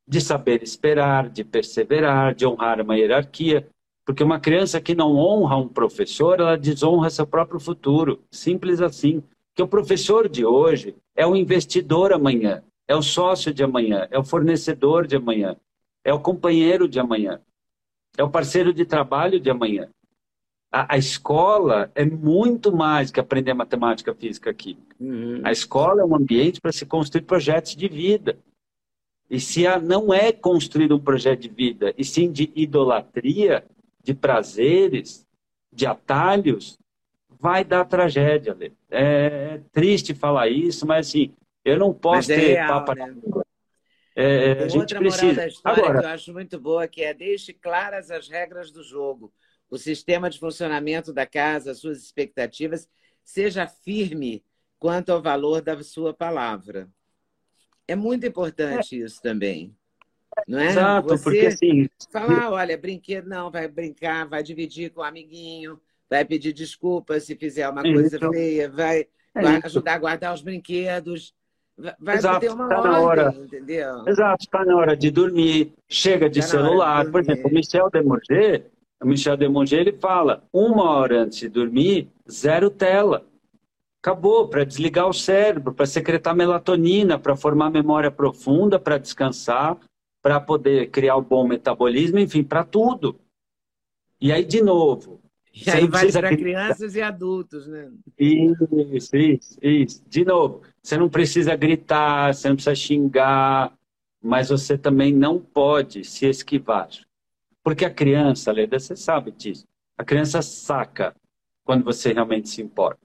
de saber esperar, de perseverar, de honrar uma hierarquia. Porque uma criança que não honra um professor, ela desonra seu próprio futuro. Simples assim que o professor de hoje é o investidor amanhã, é o sócio de amanhã, é o fornecedor de amanhã, é o companheiro de amanhã, é o parceiro de trabalho de amanhã. A, a escola é muito mais que aprender matemática, física, química. Uhum. A escola é um ambiente para se construir projetos de vida. E se a, não é construir um projeto de vida, e sim de idolatria, de prazeres, de atalhos, vai dar tragédia. É, é triste falar isso, mas assim, eu não posso é ter real, papo. Né? É, é a gente outra precisa. moral da história Agora, que eu acho muito boa, que é deixe claras as regras do jogo, o sistema de funcionamento da casa, as suas expectativas, seja firme quanto ao valor da sua palavra. É muito importante isso também. Não é? Exato, Você porque assim. Falar, olha, brinquedo não, vai brincar, vai dividir com o amiguinho, vai pedir desculpa se fizer uma é coisa feia, vai, é ajudar a guardar os brinquedos. Vai Exato, ter uma tá ordem, na hora. entendeu? Exato, está na hora de dormir, chega de tá celular. De Por exemplo, o Michel Demonger, o Michel Demonger, ele fala, uma hora antes de dormir, zero tela. Acabou, para desligar o cérebro, para secretar melatonina, para formar memória profunda, para descansar, para poder criar o bom metabolismo, enfim, para tudo. E aí, de novo, e aí vale para crianças e adultos, né? Isso, isso, isso. De novo, você não precisa gritar, você não precisa xingar, mas você também não pode se esquivar. Porque a criança, Leda, você sabe disso, a criança saca quando você realmente se importa.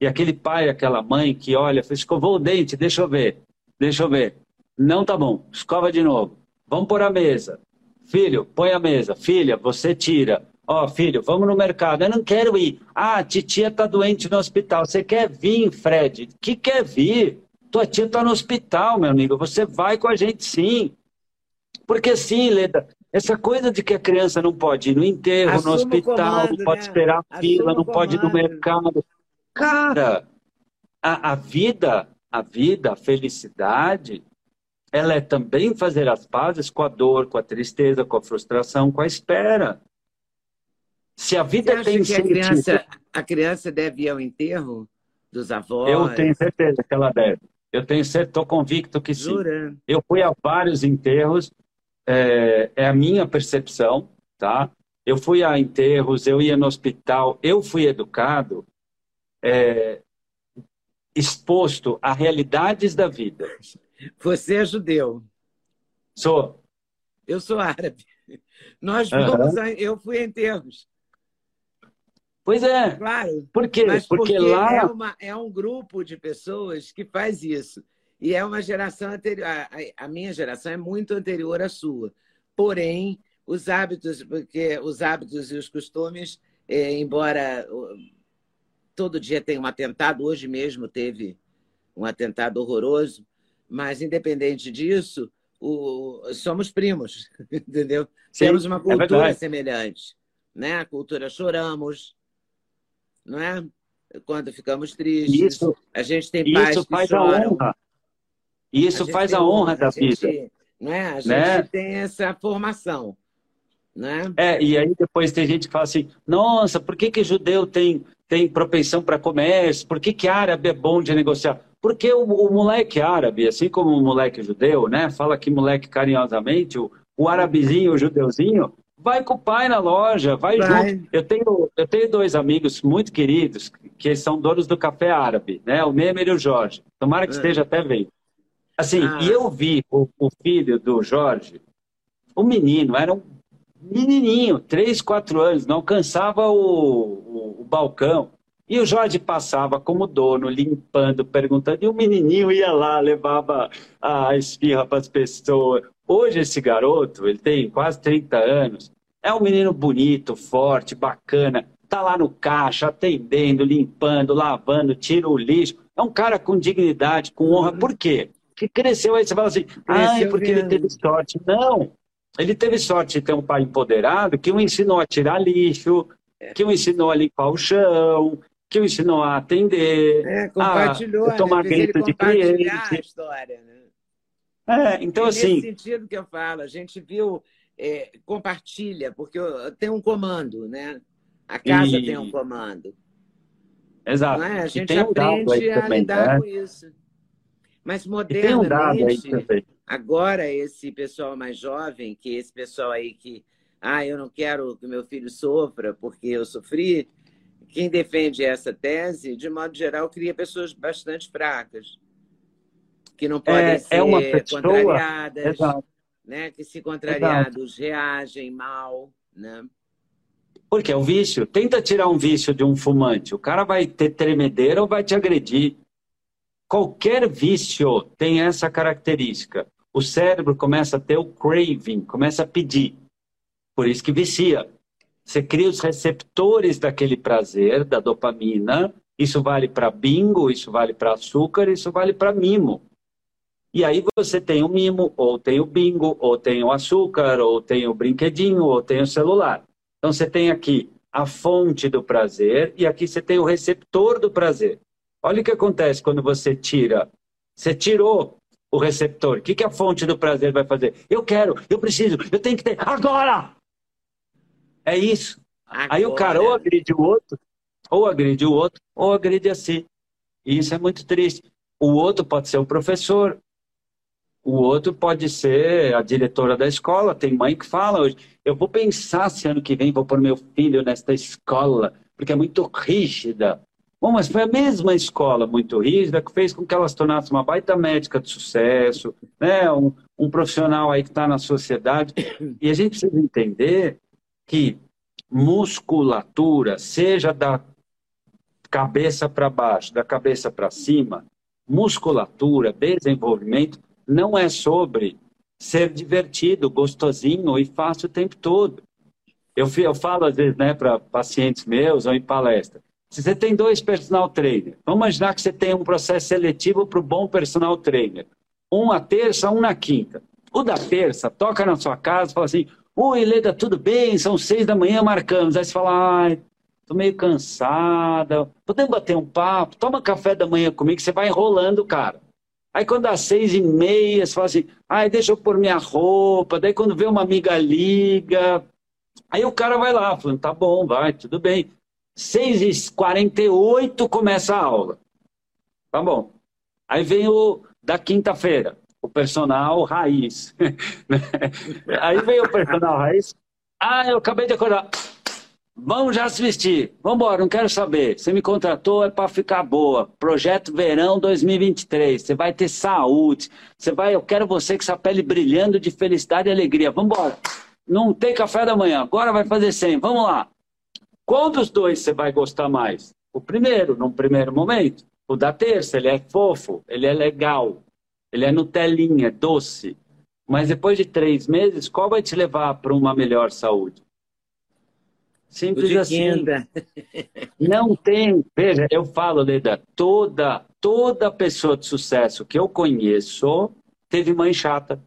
E aquele pai, aquela mãe que olha, escovou o dente, deixa eu ver, deixa eu ver. Não tá bom, escova de novo. Vamos pôr a mesa. Filho, põe a mesa. Filha, você tira. Ó, oh, filho, vamos no mercado. Eu não quero ir. Ah, titia tá doente no hospital. Você quer vir, Fred? Que quer vir? Tua tia tá no hospital, meu amigo. Você vai com a gente sim. Porque sim, Leda, essa coisa de que a criança não pode ir no enterro, no hospital, comando, não pode né? esperar a fila, não pode ir no mercado. Cara, a, a vida, a vida, a felicidade, ela é também fazer as pazes com a dor, com a tristeza, com a frustração, com a espera. Se a vida Você tem que sentido... a criança, a criança deve ir ao enterro dos avós? Eu tenho certeza que ela deve. Eu tenho certeza, estou convicto que sim. Jura? Eu fui a vários enterros, é, é, a minha percepção, tá? Eu fui a enterros, eu ia no hospital, eu fui educado, é, exposto a realidades da vida. Você é judeu. Sou. Eu sou árabe. Nós fomos, a, eu fui a enterros. Pois é. Claro. Por quê? Mas porque, porque lá é, uma, é, um grupo de pessoas que faz isso. E é uma geração anterior. A, a, minha geração é muito anterior à sua. Porém, os hábitos, porque os hábitos e os costumes, é, embora todo dia tem um atentado, hoje mesmo teve um atentado horroroso, mas independente disso, o, somos primos, *laughs* entendeu? Sim, Temos uma é cultura é semelhante, né? A cultura choramos, não é? Quando ficamos tristes, isso, a gente tem pais isso faz choram. A honra. Isso a faz a honra, da gente, vida. Não é? A gente né? tem essa formação. Né? É, e aí depois tem gente que fala assim, nossa, por que, que judeu tem, tem propensão para comércio? Por que, que árabe é bom de negociar? Porque o, o, moleque árabe, assim como o moleque judeu, né? Fala que moleque carinhosamente, o, o arabezinho, o judeuzinho, vai com o pai na loja, vai, vai, junto. Eu tenho, eu tenho dois amigos muito queridos que são donos do café árabe, né? O Nemer e o Jorge. Tomara que é. esteja até vendo. Assim, ah. e eu vi o, o, filho do Jorge, o menino, era um menininho, três, quatro anos, não alcançava o, o, o balcão. E o Jorge passava como dono, limpando, perguntando, e o menininho ia lá, levava a esfirra para as pessoas. Hoje esse garoto, ele tem quase 30 anos, é um menino bonito, forte, bacana, tá lá no caixa, atendendo, limpando, lavando, tira o lixo. É um cara com dignidade, com honra. Por quê? Que cresceu aí, você fala assim, ah, é porque ele teve sorte. Não, ele teve sorte de ter um pai empoderado que o ensinou a tirar lixo, que o ensinou a limpar o chão, que o ensinou a atender, é, a tomar né? grito de cliente. a história, né? É, então é assim... Nesse sentido que eu falo, a gente viu, é, compartilha, porque tem um comando, né? A casa e... tem um comando. Exato. É? A gente aprende a também, lidar né? com isso. Mas modernamente, um agora esse pessoal mais jovem, que esse pessoal aí que, ah, eu não quero que meu filho sofra porque eu sofri, quem defende essa tese, de modo geral, cria pessoas bastante fracas, que não podem é, ser é uma pessoa... contrariadas, Exato. Né? que se contrariados Exato. reagem mal. Né? Porque é o vício. Tenta tirar um vício de um fumante. O cara vai ter tremedeira ou vai te agredir. Qualquer vício tem essa característica. O cérebro começa a ter o craving, começa a pedir. Por isso que vicia. Você cria os receptores daquele prazer, da dopamina. Isso vale para bingo, isso vale para açúcar, isso vale para mimo. E aí você tem o mimo, ou tem o bingo, ou tem o açúcar, ou tem o brinquedinho, ou tem o celular. Então você tem aqui a fonte do prazer e aqui você tem o receptor do prazer. Olha o que acontece quando você tira. Você tirou o receptor. O que, que a fonte do prazer vai fazer? Eu quero, eu preciso, eu tenho que ter agora! É isso. Agora. Aí o cara ou agride o outro, ou agride o outro, ou agride a si. E isso é muito triste. O outro pode ser o professor, o outro pode ser a diretora da escola. Tem mãe que fala hoje, eu vou pensar se ano que vem vou pôr meu filho nesta escola, porque é muito rígida. Bom, mas foi a mesma escola muito rígida que fez com que ela se tornasse uma baita médica de sucesso, né? um, um profissional aí que está na sociedade. E a gente precisa entender que musculatura, seja da cabeça para baixo, da cabeça para cima, musculatura, desenvolvimento, não é sobre ser divertido, gostosinho e fácil o tempo todo. Eu, eu falo às vezes né, para pacientes meus ou em palestra. Se você tem dois personal trainer, vamos imaginar que você tem um processo seletivo para o bom personal trainer. Um na terça, um na quinta. O da terça toca na sua casa e fala assim: Oi, Leda, tudo bem? São seis da manhã, marcamos. Aí você fala: Ai, tô meio cansada. Podemos bater um papo? Toma café da manhã comigo, você vai enrolando, cara. Aí quando dá seis e meia, você fala assim, ai, deixa eu pôr minha roupa. Daí quando vê uma amiga liga, aí o cara vai lá, falando, tá bom, vai, tudo bem. Seis e quarenta e oito começa a aula. Tá bom. Aí vem o da quinta-feira, o personal raiz. *laughs* aí vem o personal raiz. Ah, eu acabei de acordar. Vamos já se vestir. Vamos embora, não quero saber. Você me contratou é para ficar boa. Projeto Verão 2023. Você vai ter saúde. Você vai, eu quero você com essa pele brilhando de felicidade e alegria. Vamos embora. Não tem café da manhã. Agora vai fazer 100. Vamos lá. Qual dos dois você vai gostar mais? O primeiro, num primeiro momento. O da terça, ele é fofo, ele é legal, ele é Nutelinha, doce. Mas depois de três meses, qual vai te levar para uma melhor saúde? Simples assim. *laughs* Não tem. Veja, eu falo, Leda, toda, toda pessoa de sucesso que eu conheço teve mãe chata.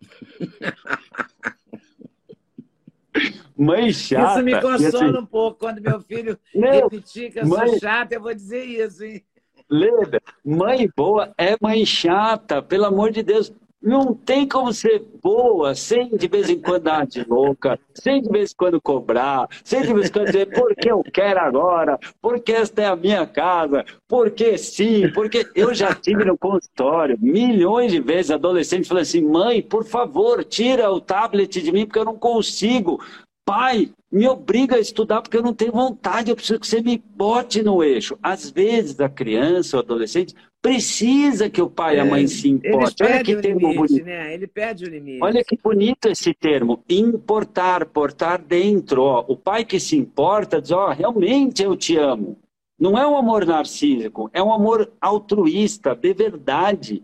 *laughs* mãe chata. Isso me consola assim, um pouco. Quando meu filho repetir que eu mãe, sou chata, eu vou dizer isso, hein? Leda, mãe boa é mãe chata, pelo amor de Deus. Não tem como ser boa sem de vez em quando dar de louca, sem de vez em quando cobrar, sem de vez em quando dizer porque eu quero agora, porque esta é a minha casa, porque sim, porque eu já tive no consultório milhões de vezes adolescentes falando assim: mãe, por favor, tira o tablet de mim porque eu não consigo. Pai, me obriga a estudar porque eu não tenho vontade, eu preciso que você me bote no eixo. Às vezes a criança ou adolescente precisa que o pai e a mãe se importem. Olha que termo limite, bonito. Né? Ele pede o limite. Olha que bonito esse termo, importar, portar dentro. Ó. O pai que se importa diz, ó, realmente eu te amo. Não é um amor narcísico, é um amor altruísta, de verdade.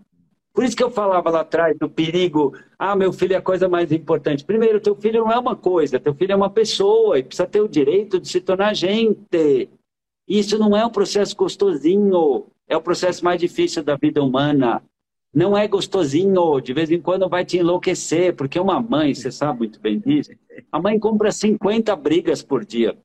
Por isso que eu falava lá atrás do perigo, ah, meu filho é a coisa mais importante. Primeiro, teu filho não é uma coisa, teu filho é uma pessoa e precisa ter o direito de se tornar gente. Isso não é um processo gostosinho, é o processo mais difícil da vida humana. Não é gostosinho, de vez em quando vai te enlouquecer, porque uma mãe, você sabe muito bem disso, a mãe compra 50 brigas por dia.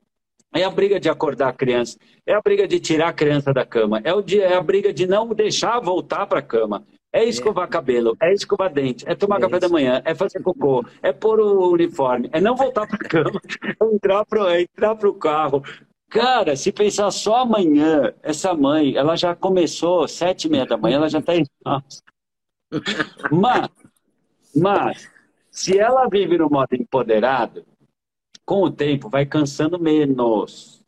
É a briga de acordar a criança, é a briga de tirar a criança da cama, é, o dia, é a briga de não deixar voltar para a cama, é escovar cabelo, é escovar dente, é tomar é café da manhã, é fazer cocô, é pôr o uniforme, é não voltar para a cama, *laughs* é entrar para é entrar o carro, Cara, se pensar só amanhã, essa mãe, ela já começou sete e meia da manhã, ela já está em Mas, mas, se ela vive no modo empoderado, com o tempo vai cansando menos.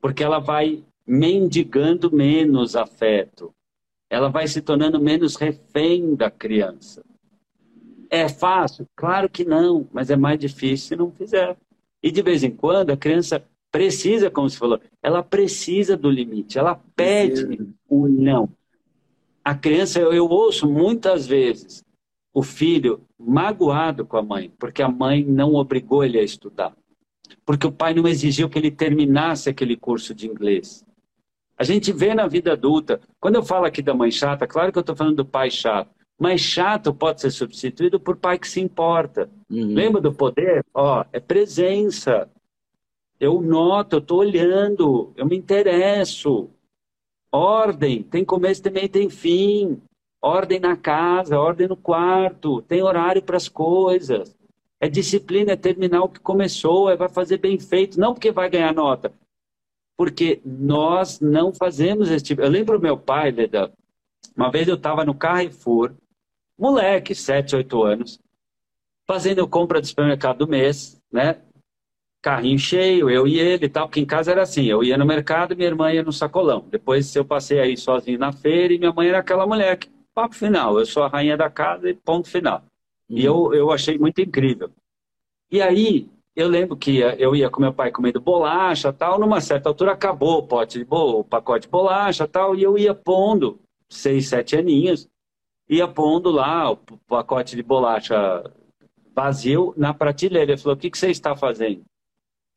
Porque ela vai mendigando menos afeto. Ela vai se tornando menos refém da criança. É fácil? Claro que não, mas é mais difícil se não fizer. E de vez em quando a criança precisa, como você falou, ela precisa do limite, ela pede o não. A criança, eu, eu ouço muitas vezes o filho magoado com a mãe, porque a mãe não obrigou ele a estudar. Porque o pai não exigiu que ele terminasse aquele curso de inglês. A gente vê na vida adulta, quando eu falo aqui da mãe chata, claro que eu estou falando do pai chato, mas chato pode ser substituído por pai que se importa. Uhum. Lembra do poder? Ó, é presença. Eu noto, eu estou olhando, eu me interesso. Ordem, tem começo também tem fim. Ordem na casa, ordem no quarto, tem horário para as coisas. É disciplina, é terminar o que começou, é vai fazer bem feito, não porque vai ganhar nota. Porque nós não fazemos esse tipo. Eu lembro meu pai, Leda, uma vez eu estava no Carrefour, moleque, 7, 8 anos, fazendo compra do supermercado do mês, né? Carrinho cheio, eu e ele e tal, porque em casa era assim, eu ia no mercado e minha irmã ia no sacolão. Depois eu passei aí sozinho na feira e minha mãe era aquela mulher que, papo final, eu sou a rainha da casa e ponto final. Uhum. E eu, eu achei muito incrível. E aí, eu lembro que eu ia com meu pai comendo bolacha tal, numa certa altura acabou o pote de bolo, o pacote de bolacha tal, e eu ia pondo, seis, sete aninhos, ia pondo lá o pacote de bolacha vazio na prateleira. Ele falou, o que, que você está fazendo?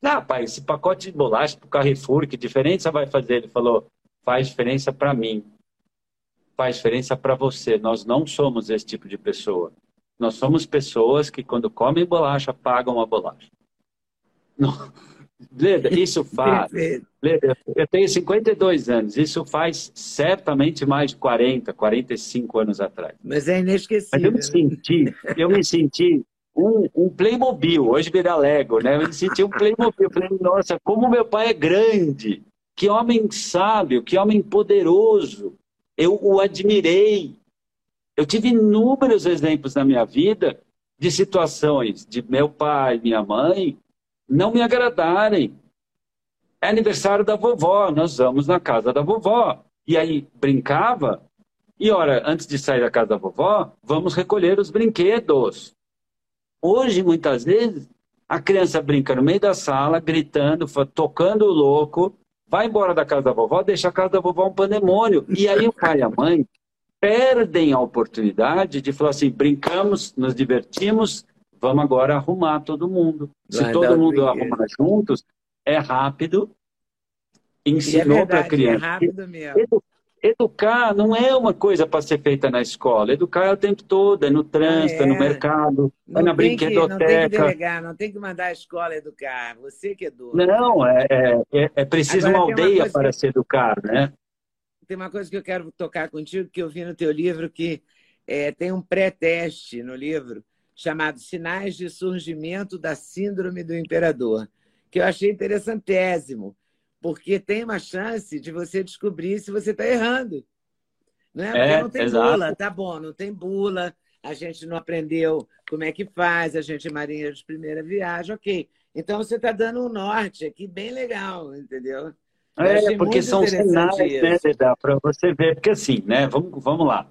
Ah, pai, esse pacote de bolacha para o Carrefour, que diferença vai fazer? Ele falou, faz diferença para mim, faz diferença para você. Nós não somos esse tipo de pessoa. Nós somos pessoas que, quando comem bolacha, pagam a bolacha. Não. Leda, isso *laughs* faz. Leda, eu tenho 52 anos, isso faz certamente mais de 40, 45 anos atrás. Mas é inesquecível. Mas eu me né? senti, eu me senti um, um Playmobil, hoje vira Lego, né? Eu me senti um Playmobil. Eu falei, nossa, como meu pai é grande, que homem sábio, que homem poderoso. Eu o admirei. Eu tive inúmeros exemplos na minha vida de situações de meu pai, minha mãe, não me agradarem. É aniversário da vovó, nós vamos na casa da vovó. E aí brincava, e ora, antes de sair da casa da vovó, vamos recolher os brinquedos. Hoje, muitas vezes, a criança brinca no meio da sala, gritando, tocando o louco, vai embora da casa da vovó, deixa a casa da vovó um pandemônio. E aí o pai e a mãe perdem a oportunidade de falar assim: brincamos, nos divertimos, vamos agora arrumar todo mundo. Se todo mundo arrumar juntos, é rápido. Ensinou é para a criança. É rápido mesmo. Educar não é uma coisa para ser feita na escola. Educar é o tempo todo, é no trânsito, é, é no mercado, não é na brinquedoteca. Que, não tem que delegar, não tem que mandar a escola educar. Você que educa. Não, é, é, é preciso Agora, uma aldeia uma para que... se educar, né? Tem uma coisa que eu quero tocar contigo, que eu vi no teu livro, que é, tem um pré-teste no livro, chamado Sinais de Surgimento da Síndrome do Imperador, que eu achei interessantésimo, porque tem uma chance de você descobrir se você está errando. Não é? Porque é, não tem exato. bula, tá bom, não tem bula, a gente não aprendeu como é que faz, a gente é marinheiro de primeira viagem, ok. Então você está dando um norte aqui bem legal, entendeu? é, porque são sinais, né, para você ver, porque assim, né, vamos, vamos lá.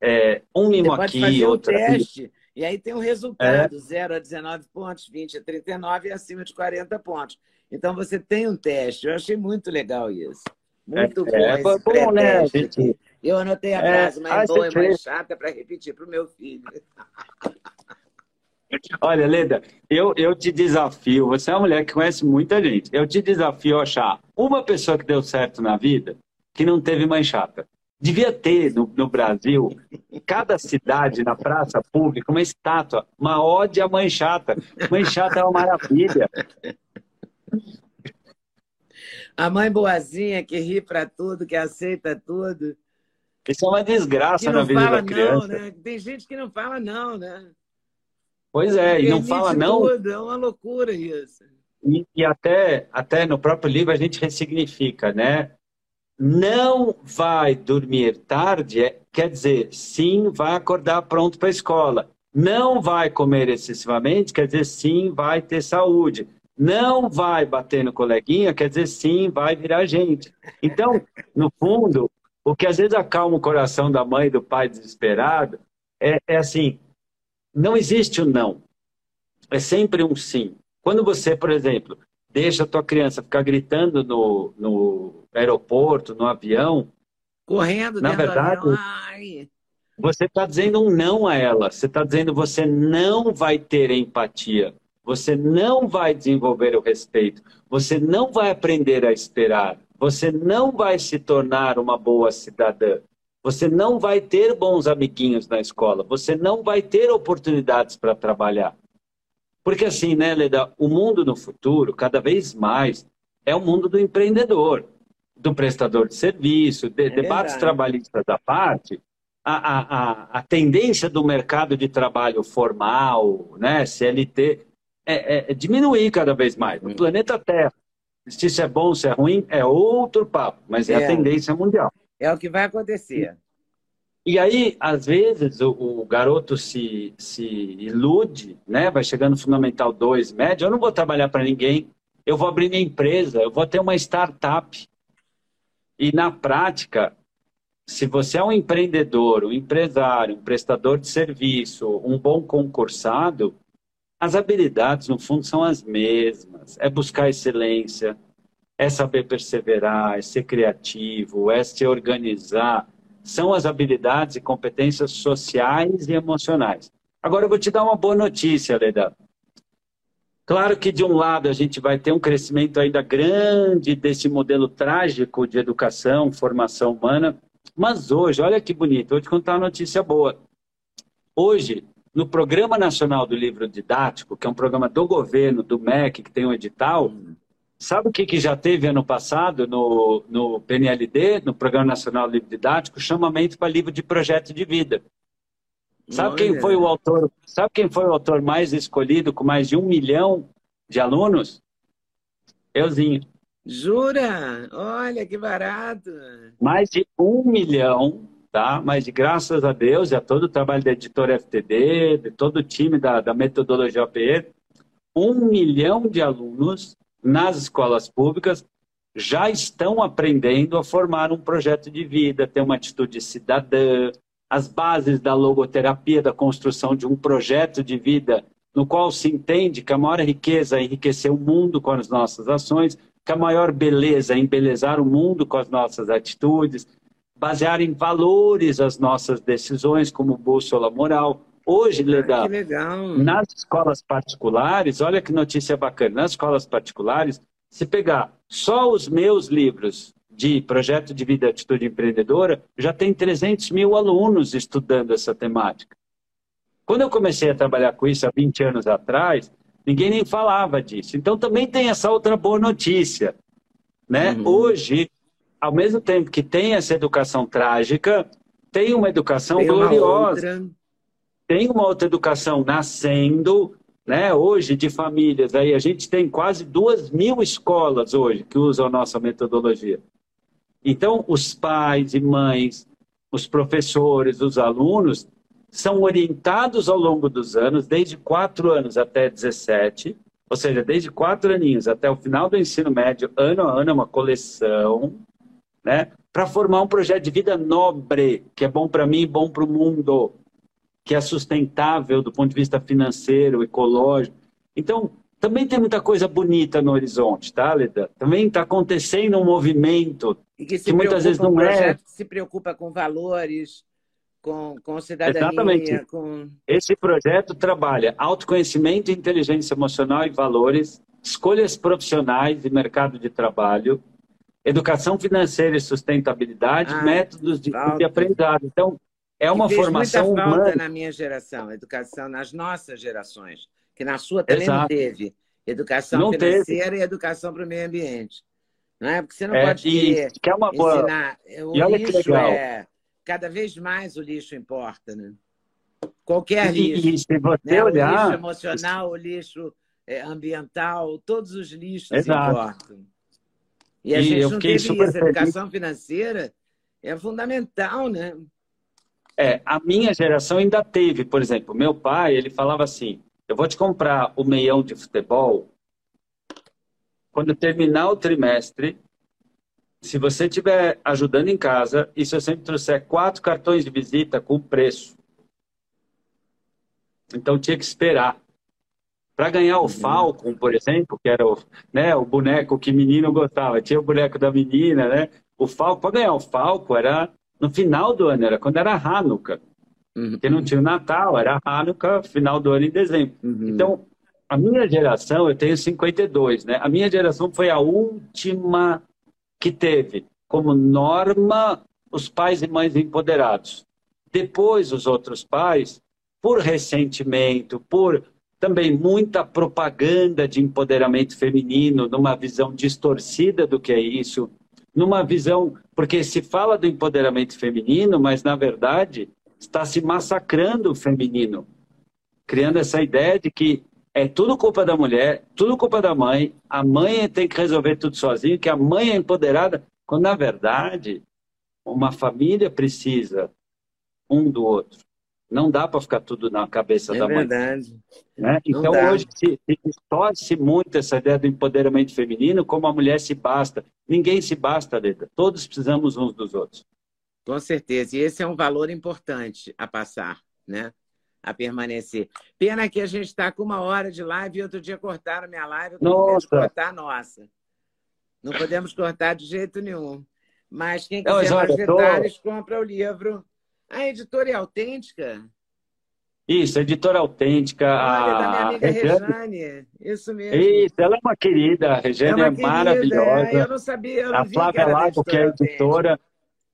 É, um mimo aqui, outro. teste, e aí tem o resultado: é. 0 a 19 pontos, 20 a 39 e acima de 40 pontos. Então você tem um teste. Eu achei muito legal isso. Muito é, bom. É, bom, né, gente? Eu anotei a é, frase, mas boa e mais chata para repetir para o meu filho. *laughs* Olha, Leda, eu, eu te desafio, você é uma mulher que conhece muita gente, eu te desafio a achar uma pessoa que deu certo na vida que não teve mãe chata. Devia ter no, no Brasil, cada cidade, na praça pública, uma estátua, uma ode à mãe chata. Mãe chata é uma maravilha. A mãe boazinha que ri para tudo, que aceita tudo. Isso é uma desgraça na vida da criança. Não, né? Tem gente que não fala não, né? Pois é, e não fala não. Tudo. É uma loucura isso. E, e, até, até no próprio livro a gente ressignifica, né? não vai dormir tarde, é, quer dizer, sim, vai acordar pronto para a escola. Não vai comer excessivamente, quer dizer, sim, vai ter saúde. Não vai bater no coleguinha, quer dizer, sim, vai virar gente. Então, no fundo, o que às vezes acalma o coração da mãe e do pai desesperado é, é assim: não existe o um não. É sempre um sim. Quando você, por exemplo, deixa a tua criança ficar gritando no, no aeroporto, no avião. Correndo, na verdade. Você está dizendo um não a ela. Você está dizendo você não vai ter empatia. Você não vai desenvolver o respeito. Você não vai aprender a esperar. Você não vai se tornar uma boa cidadã. Você não vai ter bons amiguinhos na escola. Você não vai ter oportunidades para trabalhar. Porque assim, né, Leda, o mundo no futuro, cada vez mais, é o mundo do empreendedor, do prestador de serviço, de, é debates trabalhistas da parte, a, a, a, a, tendência do mercado de trabalho formal, né, CLT, é, é, é diminuir cada vez mais. No planeta Terra, se isso é bom, se é ruim, é outro papo, mas é, a é. tendência mundial. É o que vai acontecer. E aí, às vezes, o, o, garoto se, se ilude, né? vai chegando no Fundamental 2, médio, eu não vou trabalhar para ninguém, eu vou abrir minha empresa, eu vou ter uma startup. E na prática, se você é um empreendedor, um empresário, um prestador de serviço, um bom concursado, As habilidades, no fundo, são as mesmas. É buscar excelência, é saber perseverar, é ser criativo, é se organizar. São as habilidades e competências sociais e emocionais. Agora eu vou te dar uma boa notícia, Leda. Claro que, de um lado, a gente vai ter um crescimento ainda grande desse modelo trágico de educação, formação humana, mas hoje, olha que bonito, vou te contar uma notícia boa. Hoje, no Programa Nacional do Livro Didático, que é um programa do governo, do MEC, que tem um edital, sabe o que, que já teve ano passado no, no PNLD, no Programa Nacional do Livro Didático? Chamamento para livro de projeto de vida. Sabe quem foi o autor? Sabe quem foi o autor mais escolhido com mais de um milhão de alunos? Euzinho. Jura? Olha que barato! Mais de um milhão, tá? Mas graças a Deus e a todo o trabalho da editora FTD, de todo o time da, da metodologia OPE, um milhão de alunos nas escolas públicas já estão aprendendo a formar um projeto de vida, ter uma atitude cidadã, as bases da logoterapia, da construção de um projeto de vida no qual se entende que a maior riqueza é enriquecer o mundo com as nossas ações, que a maior beleza é embelezar o mundo com as nossas atitudes, basear em valores as nossas decisões como bússola moral. Hoje, Leda, ah, nas escolas particulares, olha que notícia bacana, nas escolas particulares, se pegar só os meus livros de projeto de vida e atitude empreendedora, já tem 300 mil alunos estudando essa temática. Quando eu comecei a trabalhar com isso há 20 anos atrás, ninguém nem falava disso. Então também tem essa outra boa notícia. Né? Uhum. Hoje, ao mesmo tempo que tem essa educação trágica, tem uma educação tem gloriosa. Uma tem uma outra educação nascendo, né? Hoje, de famílias, aí a gente tem quase duas mil escolas hoje que usam a nossa metodologia. Então, os pais e mães, os professores, os alunos, são orientados ao longo dos anos, desde 4 anos até 17, ou seja, desde 4 aninhos até o final do ensino médio, ano a ano, é uma coleção, né, para formar um projeto de vida nobre, que é bom para mim bom para o mundo, que é sustentável do ponto de vista financeiro, ecológico. Então, também tem muita coisa bonita no horizonte, tá, Leda? Também está acontecendo um movimento e que, que muitas vezes não é. Se preocupa com valores, com, com cidadania. Exatamente. Com... Esse projeto trabalha autoconhecimento, inteligência emocional e valores, escolhas profissionais e mercado de trabalho, educação financeira e sustentabilidade, ah, métodos de, de aprendizado. Então, é uma formação muita falta humana. na minha geração, educação nas nossas gerações que na sua também Exato. não teve. Educação não financeira teve. e educação para o meio ambiente. Não é? Porque você não é, pode e, que é uma boa... ensinar. O e olha lixo que legal. é. Cada vez mais o lixo importa, né? Qualquer lixo. E, se você né? olhar... O lixo emocional, o lixo é, ambiental, todos os lixos Exato. importam. E a e gente não teve isso. A educação financeira é fundamental, né? É, a minha geração ainda teve, por exemplo, meu pai, ele falava assim, eu vou te comprar o meião de futebol. Quando terminar o trimestre, se você estiver ajudando em casa e se eu sempre trouxer quatro cartões de visita com preço. Então tinha que esperar. Para ganhar o. Falcon, por exemplo, que era o, né, o boneco que menino gostava, tinha o boneco da menina, né? O Falcon, para ganhar o Falcon era no final do ano, era quando era Hanukkah. Uhum. Porque não tinha o Natal, era Hanukkah, final do ano em dezembro. Uhum. Então, a minha geração, eu tenho 52, né? A minha geração foi a última que teve como norma os pais e mães empoderados. Depois, os outros pais, por ressentimento, por também muita propaganda de empoderamento feminino, numa visão distorcida do que é isso, numa visão. Porque se fala do empoderamento feminino, mas, na verdade, está se massacrando o feminino, criando essa ideia de que é tudo culpa da mulher, tudo culpa da mãe, a mãe tem que resolver tudo sozinha, que a mãe é empoderada, quando na verdade uma família precisa um do outro. Não dá para ficar tudo na cabeça é da mãe. Verdade. Né? Então dá. hoje se, se muito essa ideia do empoderamento feminino como a mulher se basta. Ninguém se basta, Leda. Todos precisamos uns dos outros. Com certeza. E esse é um valor importante a passar, né? a permanecer. Pena que a gente está com uma hora de live e outro dia cortaram minha live, eu nossa. cortar a nossa. Não podemos cortar de jeito nenhum. Mas quem quiser mais detalhes, tô... compra o livro. A editora é autêntica? Isso, editora autêntica. Olha, a... da minha amiga Rejane. Isso mesmo. Isso, ela é uma querida. A Rejane é, é maravilhosa. É, eu não sabia. Eu não a Flávia Lago, que é editora.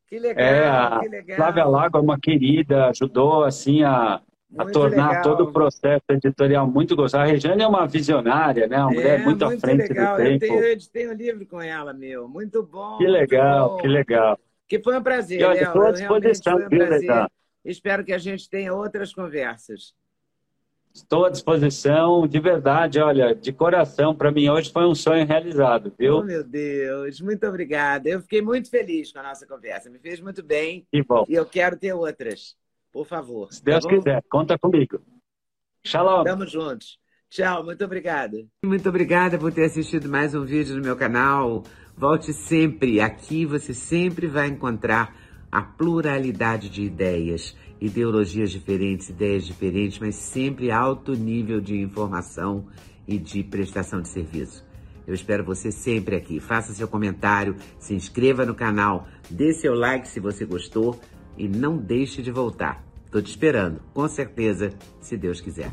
Que legal, é, a que legal. Flávia Lago é uma querida, ajudou assim a, a tornar legal. todo o processo editorial muito gostoso. A Regiane é uma visionária, né? Uma é, mulher muito, muito à frente legal. do tempo. Eu tenho, eu editei um livro com ela, meu. Muito bom. Que legal, bom. que legal. Que foi um prazer, e olha, Estou à disposição, um prazer. Espero que a gente tenha outras conversas. Estou à disposição, de verdade, olha, de coração. Para mim, hoje foi um sonho realizado, viu? Oh, meu Deus, muito obrigada. Eu fiquei muito feliz com a nossa conversa. Me fez muito bem. Que bom. E eu quero ter outras, por favor. Se Deus tá quiser, conta comigo. Shalom. Estamos juntos. Tchau, muito obrigada. Muito obrigada por ter assistido mais um vídeo no meu canal. Volte sempre. Aqui você sempre vai encontrar a pluralidade de ideias ideologias diferentes, ideias diferentes, mas sempre alto nível de informação e de prestação de serviço. Eu espero você sempre aqui. Faça seu comentário, se inscreva no canal, dê seu like se você gostou e não deixe de voltar. Estou te esperando, com certeza, se Deus quiser.